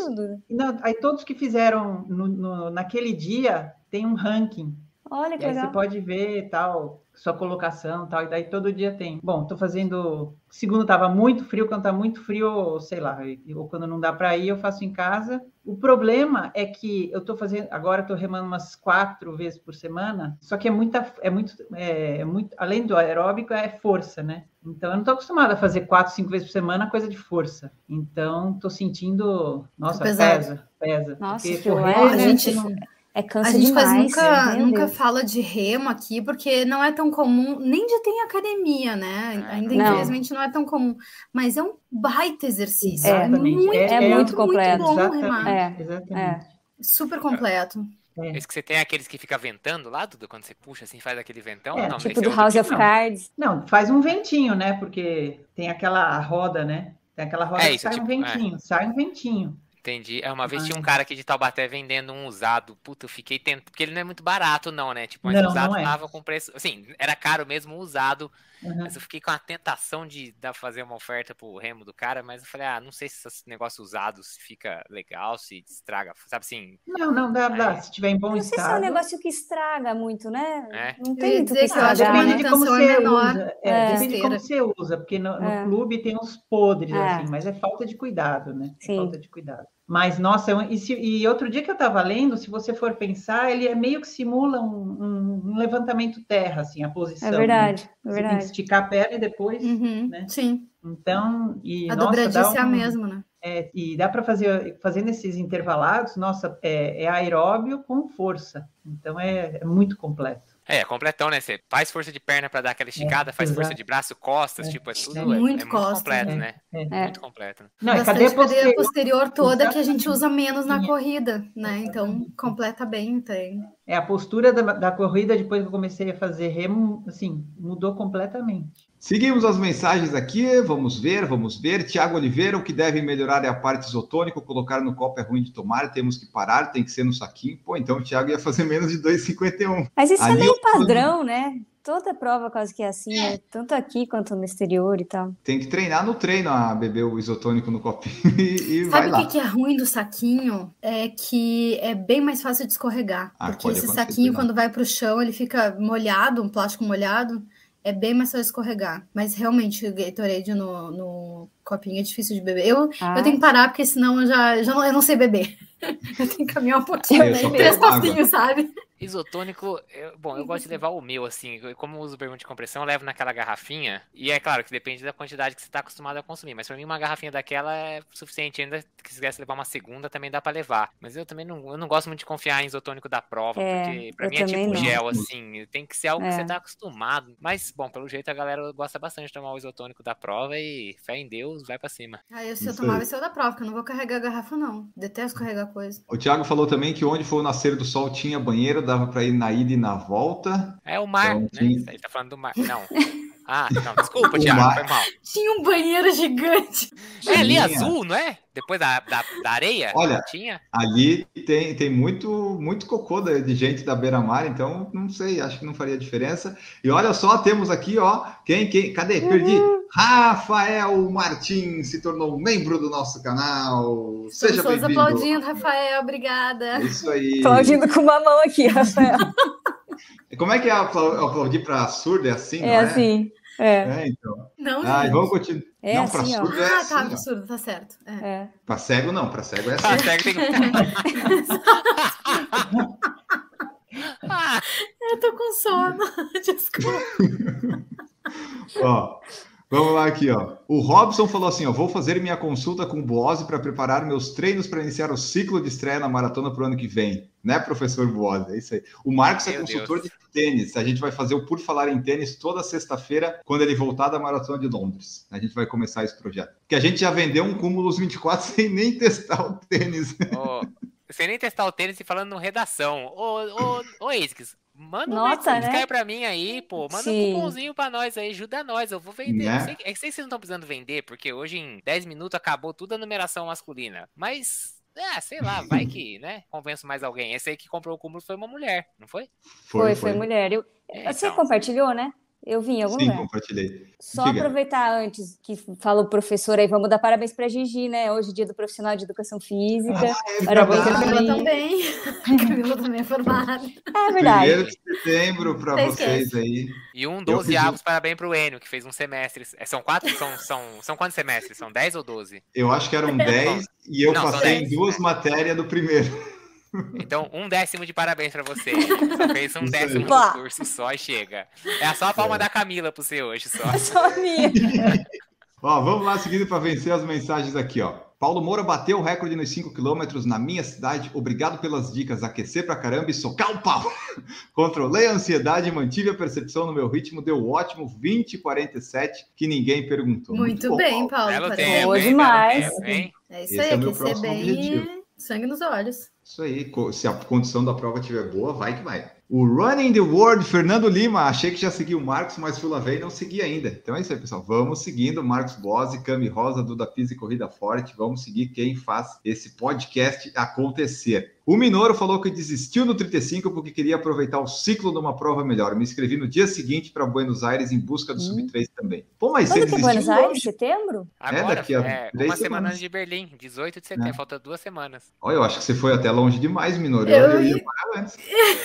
não, aí todos que fizeram no- no- naquele dia tem um ranking. Olha que E aí você legal. pode ver tal, sua colocação tal, e daí todo dia tem. Bom, tô fazendo. Segundo tava muito frio, quando tá muito frio, sei lá, ou quando não dá para ir, eu faço em casa. O problema é que eu tô fazendo, agora eu tô remando umas quatro vezes por semana, só que é muita, é muito, é, é muito, além do aeróbico, é força, né? Então eu não tô acostumada a fazer quatro, cinco vezes por semana coisa de força. Então tô sentindo, nossa, pesado. pesa, pesa. Nossa, Porque Fio, correr, é, né, a gente- não- É cansa A gente demais. quase nunca, nunca fala de remo aqui, porque não é tão comum, nem de ter em academia, né? Ainda, Não. infelizmente, não é tão comum. Mas é um baita exercício. É. É muito, É- é muito completo. Muito bom Exatamente, remar. É, exatamente. Super completo. É. Esse que você tem é aqueles que fica ventando lá, Duda, quando você puxa assim, faz aquele ventão? É, não, Tipo é do House tipo. of não. Cards. Não, faz um ventinho, né? Porque tem aquela roda, né? Tem aquela roda É que isso, sai um tipo, ventinho, sai um ventinho. Entendi. É, uma vez Ah. tinha um cara aqui de Taubaté vendendo um usado. Puta, eu fiquei tentando. Porque ele não é muito barato, não, né? Tipo, mas Não, usado não é. tava com preço. Assim, era caro mesmo o usado. Uhum. Mas eu fiquei com a tentação de dar, fazer uma oferta pro remo do cara. Mas eu falei, ah, não sei se esse negócio usado se fica legal, se estraga. Sabe assim? Não, não, dá, dá. É. Se tiver em bom Não sei se é um estado. negócio que estraga muito, né? É. Não tem muito que estragar, Depende né? de como é você menor. usa. É, É. Depende de como você usa, porque no, no É. clube tem uns podres, É. assim, mas é falta de cuidado, né? É Sim. falta de cuidado. Mas, nossa, eu- e, se- e outro dia que eu estava lendo, se você for pensar, ele é meio que simula um, um- um levantamento terra, assim, a posição. É né? verdade, é Você tem que verdade. esticar a perna e depois, Uhum, né? Sim. Então, e A nossa, dobradice dá é a um- mesma, né? É, e dá para fazer, fazendo esses intervalados, nossa, é, é aeróbio com força. Então é, é muito completo. É, completão, né? Você faz força de perna pra dar aquela esticada, faz força de braço, costas, É, tipo, é tudo. é É, muito é costas, completo, é. né? É. É. Muito completo. né? Não, Bastante cadeia cadeia posterior? posterior toda que a gente usa menos na corrida, né? Então, completa bem o treino. É, a postura da, da corrida, depois que eu comecei a fazer remo, assim, mudou completamente. Seguimos as mensagens aqui, vamos ver, vamos ver. Tiago Oliveira, o que deve melhorar é a parte isotônica, colocar no copo é ruim de tomar, temos que parar, tem que ser no saquinho. Pô, então o Tiago ia fazer menos de 2,51. Mas isso é Ali meio eu- padrão, né? Toda prova quase que é assim, né? Tanto aqui quanto no exterior e tal. Tem que treinar no treino a beber o isotônico no copinho e, e vai Sabe o lá. que, é ruim do saquinho? É que é bem mais fácil de escorregar. Ah, porque esse saquinho, quando vai pro chão, ele fica molhado, um plástico molhado, é bem mais fácil de escorregar. Mas realmente, o Gatorade no, no copinho é difícil de beber. Eu, Ah, eu tenho que parar, porque senão eu já, já não, eu não sei beber. eu tenho que caminhar um pouquinho, Eu né? três passinhos, sabe? Isotônico, eu- bom, eu gosto de levar o meu, assim, como eu uso bermuda de compressão, eu levo naquela garrafinha, e é claro que depende da quantidade que você está acostumado a consumir, mas pra mim uma garrafinha daquela é suficiente, ainda que se quisesse levar uma segunda também dá pra levar, mas eu também não, eu não gosto muito de confiar em isotônico da prova, É, porque pra eu mim é tipo não. gel, assim, tem que ser algo que É. você tá acostumado, mas, bom, pelo jeito a galera gosta bastante de tomar o isotônico da prova e fé em Deus, vai pra cima. Se eu Isso tomar, aí. vai ser o da prova, que eu não vou carregar a garrafa, não. Detesto carregar coisa. O Thiago falou também que onde foi o nascer do sol tinha banheiro, dava para ir na ida e na volta. É o mar, Então, né? sim. Ele tá falando do mar, não. Ah, não, desculpa, O Thiago, Mar- foi mal. Tinha um banheiro gigante. É ali Tinha. azul, não é? Depois da, da, da areia? Olha, Tinha? Ali tem, tem muito, muito cocô de gente da beira-mar, então não sei, acho que não faria diferença. E olha só, temos aqui, ó, quem, quem, cadê? Perdi. Rafael Martins se tornou membro do nosso canal. Seja bem-vindo. aplaudindo, Rafael, obrigada. É Isso aí. Aplaudindo com uma mão aqui, Rafael. Como é que é apla- aplaudir para surdo? É assim, É não é? assim. É. É, então. Não, Ah, e gente. vamos continuar. É não, assim, ó. surdo é Ah, assim. tá, ó. absurdo, tá certo. É. É. Para cego não, para cego é assim. Ah, sério, tem... ah, Eu tô com sono. Desculpa. Ó, vamos lá aqui, ó. O Robson falou assim, ó, vou fazer minha consulta com o Boase para preparar meus treinos para iniciar o ciclo de estreia na maratona para o ano que vem. Né, professor Boase? É isso aí. O Marcos é Meu consultor Deus. de tênis. A gente vai fazer o Por Falar em Tênis toda sexta-feira, quando ele voltar da maratona de Londres. A gente vai começar esse projeto. Que a gente já vendeu um cúmulo 24 sem nem testar o tênis. ô, sem nem testar o tênis e falando redação. Ô, ô, ô Esques, manda um Nota, Nota, né? pra mim aí, pô. Manda Sim. um cupomzinho pra nós aí, ajuda nós. Eu vou vender. Né? Eu sei, é que sei que vocês não estão precisando vender, porque hoje em 10 minutos acabou tudo a numeração masculina. Mas. É, sei lá, vai que, né? Convenço mais alguém. Esse aí que comprou o cúmulo foi uma mulher, não foi? Foi, foi, mulher. Eu, É, Você então. compartilhou, né? Eu vi em algum Sim, lugar. compartilhei. Só Diga. aproveitar antes que fala o professor aí, vamos dar parabéns para Gigi, né? Hoje, dia do profissional de educação física. é parabéns a Camila também. A Camila também é formada. É verdade. Primeiro de setembro para Você vocês aí. E um Eu 12 fiz um- avos, parabéns pro Enio, que fez um semestre. É, São quatro? São, são, são quantos semestres? São 10 ou 12? Eu acho que eram 10 e eu Não, passei em 10, duas né? matérias do primeiro. Então, um décimo de parabéns pra você. Só fez um décimo do curso só e chega. É só a palma da Camila pro você hoje, só. É só minha. Ó, vamos lá seguindo para vencer as mensagens aqui, ó. Paulo Moura bateu o recorde nos 5 quilômetros na minha cidade. Obrigado pelas dicas. Aquecer pra caramba e socar o pau. Controlei a ansiedade, mantive a percepção no meu ritmo, deu ótimo 20 e 47, que ninguém perguntou. Muito, bom, bem, Paulo. Paulo. Belo tempo, Boa demais. Tempo, hein? É isso Esse aí, é aquecer bem objetivo. Sangue nos olhos. Isso aí, se a condição da prova estiver boa, vai que vai. O Running the World, Fernando Lima. Achei que já segui o Marcos, mas fui lá ver e não segui ainda. Então é isso aí, pessoal. Vamos seguindo Marcos Bose, Cami Rosa, Duda Pisa e Corrida Forte. Vamos seguir quem faz esse podcast acontecer. O Minoro falou que desistiu no 35 porque queria aproveitar o ciclo de uma prova melhor. Me inscrevi no dia seguinte para Buenos Aires em busca do Hum. Sub-3 também. Pô, mas você Quando que é Buenos Aires? hoje? Setembro? Agora, daqui a é, uma semana semanas. de Berlim, 18 de setembro. É. Falta duas semanas. Olha, eu acho que você foi até longe demais, Minoro. Eu Eu, ia ia- parar antes.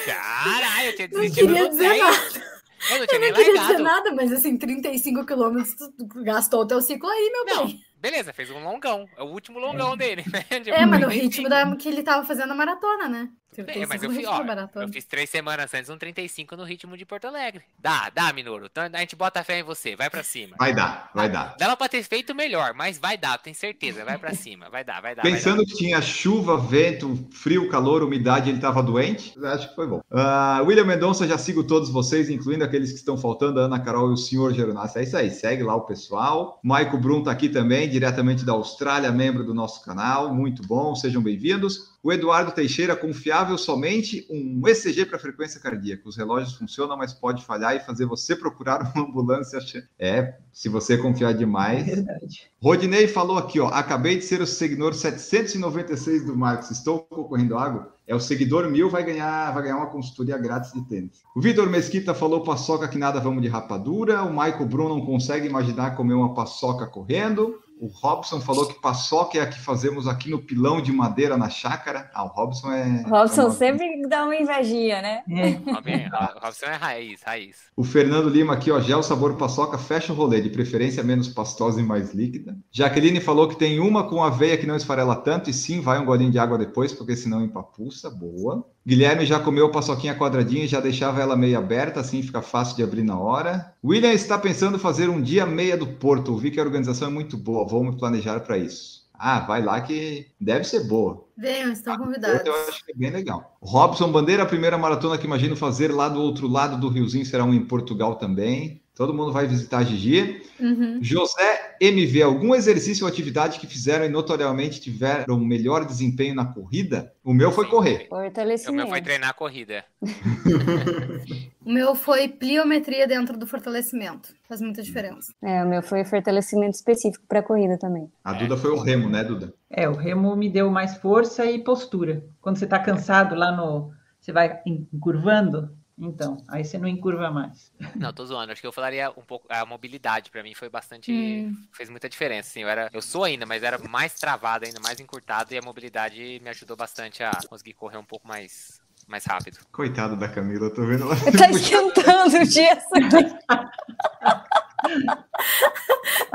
Caralho, eu tinha Não desistido queria no dizer 10. nada. Eu não tinha Eu nem não queria dizer largado. nada, mas assim, 35 quilômetros, tu gastou o teu ciclo aí, meu Não, bem. Beleza, fez um longão. É o último longão dele, né? De É, mas no 45. ritmo da, que ele tava fazendo a maratona, né? É, mas eu 35 fiz, ó, eu fiz três semanas antes um 35 no ritmo de Porto Alegre. Dá, dá, Minoro. Então a gente bota fé em você, vai pra cima. Vai dar, vai dar. Dava pra ter feito melhor, mas vai dar, tenho certeza. Vai pra cima, vai dar, vai dar. Pensando vai que tinha chuva, vento, frio, calor, umidade, ele estava doente, acho que foi bom. Ah, William Mendonça, já sigo todos vocês, incluindo aqueles que estão faltando, a Ana Carol e o senhor Geronassi. É isso aí, segue lá o pessoal. Maico Brum tá aqui também, diretamente da Austrália, membro do nosso canal. Muito bom, sejam bem-vindos. O Eduardo Teixeira, confiável somente um ECG para frequência cardíaca. Os relógios funcionam, mas pode falhar e fazer você procurar uma ambulância. É, se você confiar demais. Verdade. Rodinei falou aqui, ó. Acabei de ser o seguidor 796 do Marcos. Estou concorrendo água. É o seguidor mil, vai ganhar, vai ganhar uma consultoria grátis de tênis. O Vitor Mesquita falou paçoca que nada vamos de rapadura. O Michael Bruno não consegue imaginar comer uma paçoca correndo. O Robson falou que paçoca é a que fazemos aqui no pilão de madeira na chácara. Ah, o Robson é. Robson é uma- sempre dá uma invejinha, né? É. Robin, o Robson é raiz, raiz. O Fernando Lima aqui, ó, gel sabor paçoca, fecha o rolê, de preferência menos pastosa e mais líquida. Jaqueline falou que tem uma com aveia que não esfarela tanto, e sim, vai um golinho de água depois, porque senão empapuça, boa. Guilherme já comeu paçoquinha quadradinha e já deixava ela meio aberta, assim fica fácil de abrir na hora. William está pensando fazer um dia meia do Porto, ouvi que a organização é muito boa, vou me planejar para isso. Ah, vai lá que deve ser boa. Venham, estão Porto convidados. Eu acho que é bem legal. Robson Bandeira, a primeira maratona que imagino fazer lá do outro lado do Riozinho será um em Portugal também. Todo mundo vai visitar a Gigi. Uhum. José MV, algum exercício ou atividade que fizeram e notoriamente tiveram melhor desempenho na corrida? O meu foi Sim. correr. O Fortalecimento. meu foi treinar a corrida. O meu foi pliometria dentro do fortalecimento. Faz muita diferença. É, o meu foi fortalecimento específico para corrida também. A Duda foi o remo, né, Duda? É, o remo me deu mais força e postura. Quando você está cansado lá no. Você vai encurvando, então, aí você não encurva mais. Não, tô zoando. Acho que eu falaria um pouco. A mobilidade pra mim foi bastante. Hum. Fez muita diferença. Assim, eu, era, eu sou ainda, mas era mais travado, ainda mais encurtado. E a mobilidade me ajudou bastante a conseguir correr um pouco mais, mais rápido. Coitada da Camila, tô vendo ela. Tá esquentando o aqui.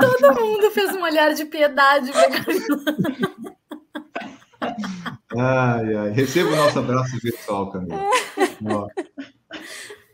Todo mundo fez um olhar de piedade pra Camila. Ai, ai. Receba o nosso abraço virtual, Camila. Ó.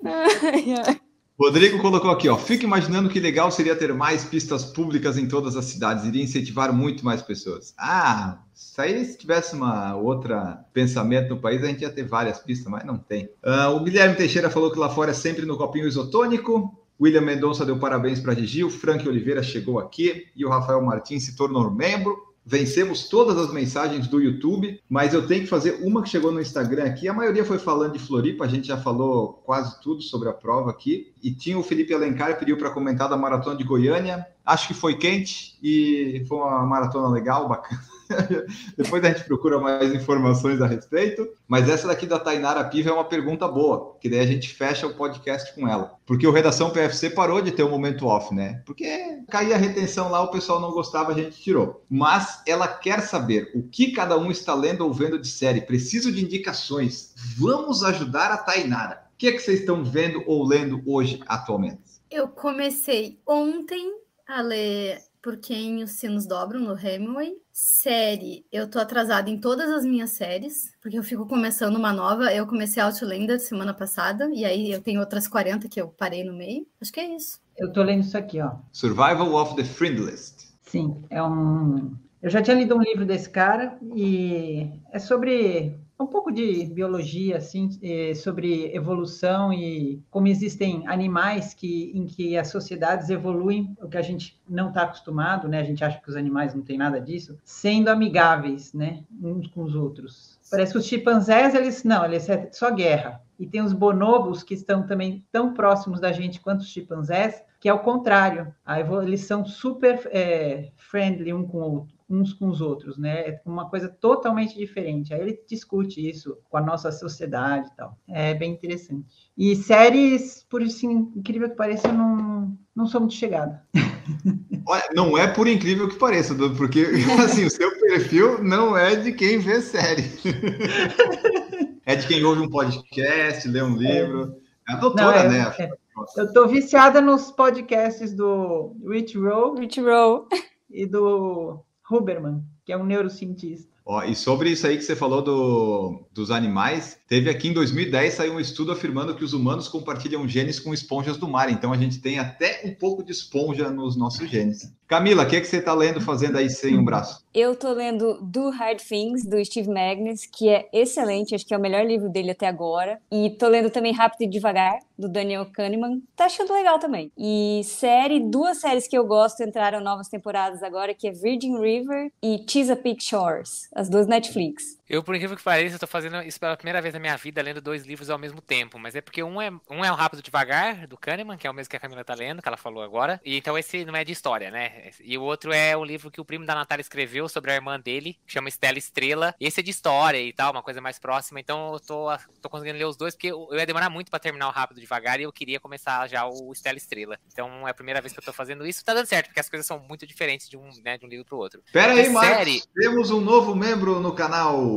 Rodrigo colocou aqui, ó. Fico imaginando que legal seria ter mais pistas públicas em todas as cidades. Iria incentivar muito mais pessoas. Ah, isso aí, se tivesse uma outra pensamento no país, a gente ia ter várias pistas, mas não tem. Ah, o Guilherme Teixeira falou que lá fora é sempre no copinho isotônico. William Mendonça deu parabéns para Gigi. O Frank Oliveira chegou aqui e o Rafael Martins se tornou membro. Vencemos todas as mensagens do YouTube, mas eu tenho que fazer uma que chegou no Instagram aqui. A maioria foi falando de Floripa, a gente já falou quase tudo sobre a prova aqui. E tinha o Felipe Alencar pediu para comentar da maratona de Goiânia. Acho que foi quente e foi uma maratona legal, bacana. Depois a gente procura mais informações a respeito. Mas essa daqui da Tainara Piva é uma pergunta boa, que daí a gente fecha o podcast com ela. Porque o Redação PFC parou de ter um momento off, né? Porque caía a retenção lá, o pessoal não gostava, a gente tirou. Mas ela quer saber o que cada um está lendo ou vendo de série. Preciso de indicações. Vamos ajudar a Tainara. O que é que vocês estão vendo ou lendo hoje, atualmente? Eu comecei ontem a ler Por Quem os Sinos Dobram, no Hemingway. Série, eu tô atrasada em todas as minhas séries, porque eu fico começando uma nova. Eu comecei Outlander semana passada, e aí eu tenho outras 40 que eu parei no meio. Acho que é isso. Eu tô lendo isso aqui, ó. Survival of the Friendless. Sim, é um. Eu já tinha lido um livro desse cara e é sobre um pouco de biologia, assim, eh, sobre evolução e como existem animais que, em que as sociedades evoluem, o que a gente não está acostumado, né? A gente acha que os animais não têm nada disso, sendo amigáveis, né? Uns com os outros. Parece que os chimpanzés, eles não, eles é só guerra. E tem os bonobos que estão também tão próximos da gente quanto os chimpanzés, que é o contrário. Eles são super eh, friendly um com o outro uns com os outros, né? É uma coisa totalmente diferente. Aí ele discute isso com a nossa sociedade e tal. É bem interessante. E séries, por isso, incrível que pareça, eu não, não sou muito chegada. Olha, não é por incrível que pareça, Dudu, porque assim, o seu perfil não é de quem vê série. é de quem ouve um podcast, lê um livro. É a doutora, Não, é- né? é. Eu tô viciada nos podcasts do Rich Roll Rich Roll. e do Huberman, que é um neurocientista. Ó, e sobre isso aí que você falou do, dos animais, teve aqui em 2010 saiu um estudo afirmando que os humanos compartilham genes com esponjas do mar. Então a gente tem até um pouco de esponja nos nossos genes. Camila, o que, é que você está lendo fazendo aí sem um braço? Eu tô lendo Do Hard Things, do Steve Magnus, que é excelente, acho que é o melhor livro dele até agora. E tô lendo também Rápido e Devagar, do Daniel Kahneman. Tá achando legal também. E série, duas séries que eu gosto entraram novas temporadas agora, que é Virgin River e Chesapeake Shores, as duas Netflix. Eu, por incrível que pareça, tô fazendo isso pela primeira vez na minha vida, lendo dois livros ao mesmo tempo. Mas é porque um é, um é o Rápido Devagar, do Kahneman, que é o mesmo que a Camila tá lendo, que ela falou agora. E então esse não é de história, né? E o outro é o livro que o primo da Natália escreveu sobre a irmã dele, que chama Estela Estrela. E esse é de história e tal, uma coisa mais próxima. Então eu tô, tô conseguindo ler os dois, porque eu ia demorar muito pra terminar o Rápido Devagar e eu queria começar já o Estela Estrela. Então é a primeira vez que eu tô fazendo isso. Tá dando certo, porque as coisas são muito diferentes de um, né, de um livro pro outro. Pera aí, Marcos. série. Temos um novo membro no canal.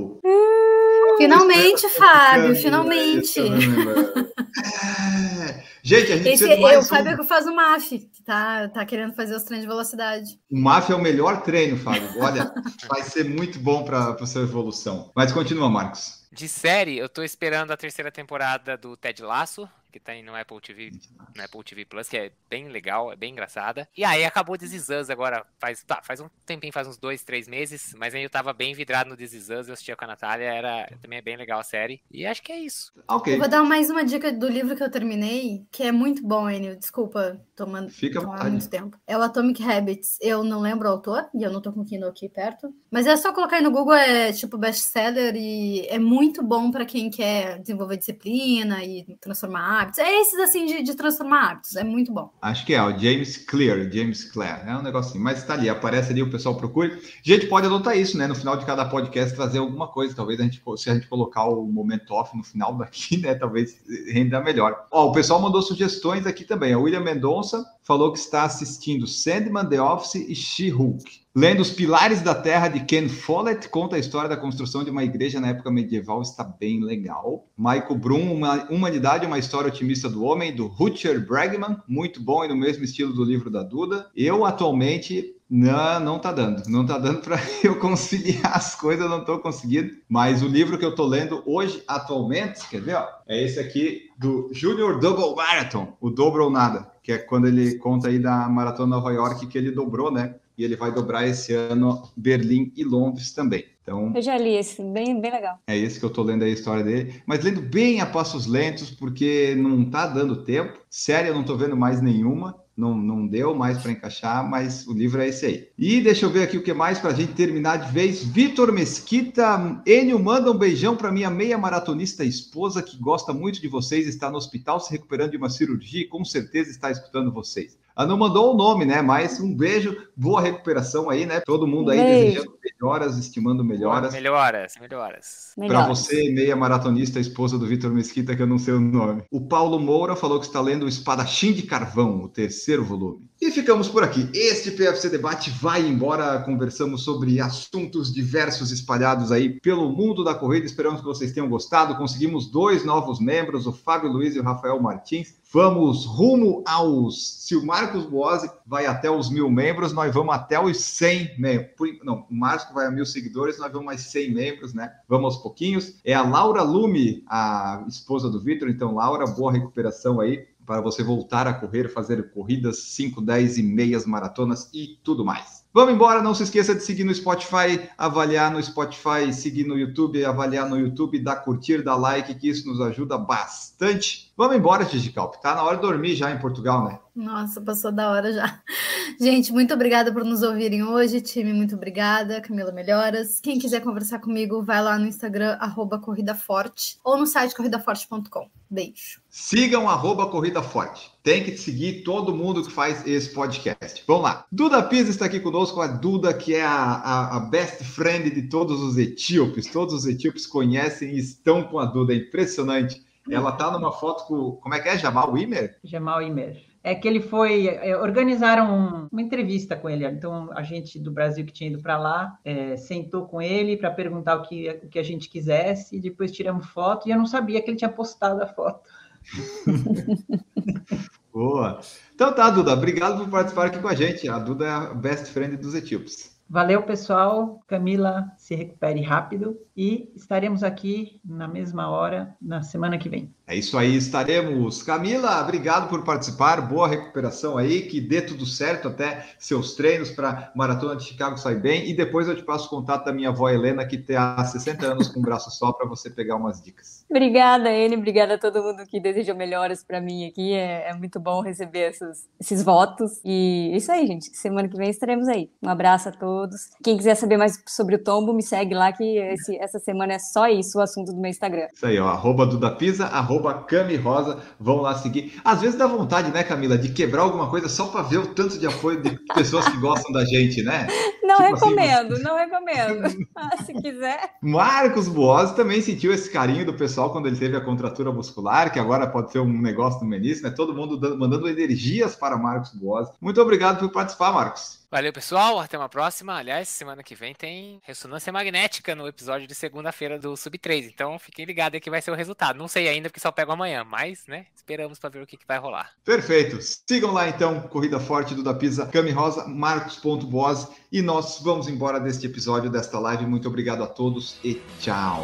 Finalmente, Fábio, Camila, finalmente. É. Gente, a gente Esse é mais o Fábio um. que faz o MAF, que tá, tá querendo fazer os treinos de velocidade. O MAF é o melhor treino, Fábio. Olha, vai ser muito bom para a sua evolução. Mas continua, Marcos. De série, eu tô esperando a terceira temporada do Ted Lasso, que tem no Apple TV, no Apple TV Plus, que é bem legal, é bem engraçada. E aí acabou This Is Us agora, faz, tá, faz um tempinho, faz uns dois, três meses, mas aí eu tava bem vidrado no This Is Us, eu assistia com a Natália, era, também é bem legal a série. E acho que é isso. Ok. Eu vou dar mais uma dica do livro que eu terminei, que é muito bom, Enio. Desculpa, tomando Fica vontade. muito tempo. É o Atomic Habits. Eu não lembro o autor, e eu não tô com o Kindle aqui perto. Mas é só colocar aí no Google, é tipo best-seller, e é muito bom para quem quer desenvolver disciplina e transformar hábitos. É esses, assim, de, de transformar hábitos. É muito bom. Acho que é, o James Clear, James Clear, é um negocinho, mas tá ali, aparece ali, o pessoal procure. Gente, pode adotar isso, né? No final de cada podcast trazer alguma coisa, talvez a gente, se a gente colocar o momento off no final daqui, né? Talvez renda melhor. Ó, o pessoal mandou sugestões aqui também. O William Mendonça falou que está assistindo Sandman, The Office e She-Hulk. Lendo Os Pilares da Terra de Ken Follett, conta a história da construção de uma igreja na época medieval, está bem legal. Michael Brum, uma Humanidade, uma história otimista do homem, do Rutger Bregman, muito bom e no mesmo estilo do livro da Duda. Eu, atualmente, não, não tá dando. Não tá dando para eu conciliar as coisas, eu não tô conseguindo. Mas o livro que eu tô lendo hoje, atualmente, quer ver, ó? É esse aqui do Junior Double Marathon, o dobro ou nada, que é quando ele conta aí da Maratona Nova York que ele dobrou, né? E ele vai dobrar esse ano Berlim e Londres também. Então, Eu já li esse, bem, bem legal. é esse que eu tô lendo aí a história dele, mas lendo bem a passos lentos, porque não tá dando tempo. Série eu não tô vendo mais nenhuma, não, não deu mais para encaixar, mas o livro é esse aí. E deixa eu ver aqui o que mais pra gente terminar de vez. Vitor Mesquita, Enio manda um beijão para minha meia maratonista esposa que gosta muito de vocês, está no hospital se recuperando de uma cirurgia e com certeza está escutando vocês. Ela não mandou o nome, né? Mas um beijo, boa recuperação aí, né? Todo mundo aí Beijo. desejando melhoras, estimando melhoras. Melhoras, melhoras. Para você, meia maratonista, esposa do Vitor Mesquita, que eu não sei o nome. O Paulo Moura falou que está lendo o Espadachim de Carvão, o terceiro volume. E ficamos por aqui. Este PFC Debate vai embora. Conversamos sobre assuntos diversos espalhados aí pelo mundo da corrida. Esperamos que vocês tenham gostado. Conseguimos dois novos membros, o Fábio Luiz e o Rafael Martins. Vamos rumo aos. Se o Marcos Boazzi vai até os mil membros, nós vamos até os 100 membros. Não, o Marcos vai a mil seguidores, nós vamos mais 100 membros, né? Vamos aos pouquinhos. É a Laura Lume, a esposa do Vitor. Então, Laura, boa recuperação aí para você voltar a correr, fazer corridas 5, 10 e meias maratonas e tudo mais. Vamos embora, não se esqueça de seguir no Spotify, avaliar no Spotify, seguir no YouTube, avaliar no YouTube, dar curtir, dar like, que isso nos ajuda bastante. Vamos embora, Gigi Calp. Tá na hora de dormir já em Portugal, né? Nossa, passou da hora já. Gente, muito obrigada por nos ouvirem hoje. Time, muito obrigada. Camila Melhoras. Quem quiser conversar comigo, vai lá no Instagram, arroba Corrida Forte, ou no site corridaforte.com. Beijo. Sigam arroba Corrida Forte. Tem que seguir todo mundo que faz esse podcast. Vamos lá. Duda Pisa está aqui conosco, a Duda, que é a, a, a best friend de todos os etíopes. Todos os etíopes conhecem e estão com a Duda. É impressionante. Ela tá numa foto com. Como é que é? Jamal Wimmer? Jamal Imer. É que ele foi. é, organizaram um- uma entrevista com ele. Então, a gente do Brasil que tinha ido para lá é, sentou com ele para perguntar o que, o que a gente quisesse. E depois tiramos foto. E eu não sabia que ele tinha postado a foto. Boa. Então tá, Duda. Obrigado por participar aqui com a gente. A Duda é a best friend dos etíopes. Valeu, pessoal. Camila, se recupere rápido. E estaremos aqui na mesma hora na semana que vem. É isso aí, estaremos. Camila, obrigado por participar. Boa recuperação aí, que dê tudo certo até seus treinos para Maratona de Chicago sair bem. E depois eu te passo o contato da minha avó Helena, que tem há 60 anos com um braço só, para você pegar umas dicas. Obrigada, N. Obrigada a todo mundo que desejou melhoras para mim aqui. É, é muito bom receber esses, esses votos. E é isso aí, gente. Semana que vem estaremos aí. Um abraço a todos. Quem quiser saber mais sobre o tombo, me segue lá, que esse- essa semana é só isso o assunto do meu Instagram. Isso aí, ó. Arroba Duda Pisa, arroba Cami Rosa. Vão lá seguir. Às vezes dá vontade, né, Camila, de quebrar alguma coisa só para ver o tanto de apoio de pessoas que gostam da gente, né? Não Tipo assim, recomendo, não recomendo. Ah, se quiser. Marcos Boas também sentiu esse carinho do pessoal quando ele teve a contratura muscular, que agora pode ser um negócio no menisco, né? Todo mundo dando- mandando energias para Marcos Boas. Muito obrigado por participar, Marcos. Valeu, pessoal. Até uma próxima. Aliás, semana que vem tem ressonância magnética no episódio de segunda-feira do Sub 3. Então fiquem ligados aí que vai ser o resultado. Não sei ainda porque só pego amanhã, mas, né, esperamos para ver o que, que vai rolar. Perfeito. Sigam lá então, Corrida Forte do da Pisa, Cami Rosa, Marcos.boas. E nós vamos embora deste episódio, desta live. Muito obrigado a todos e tchau.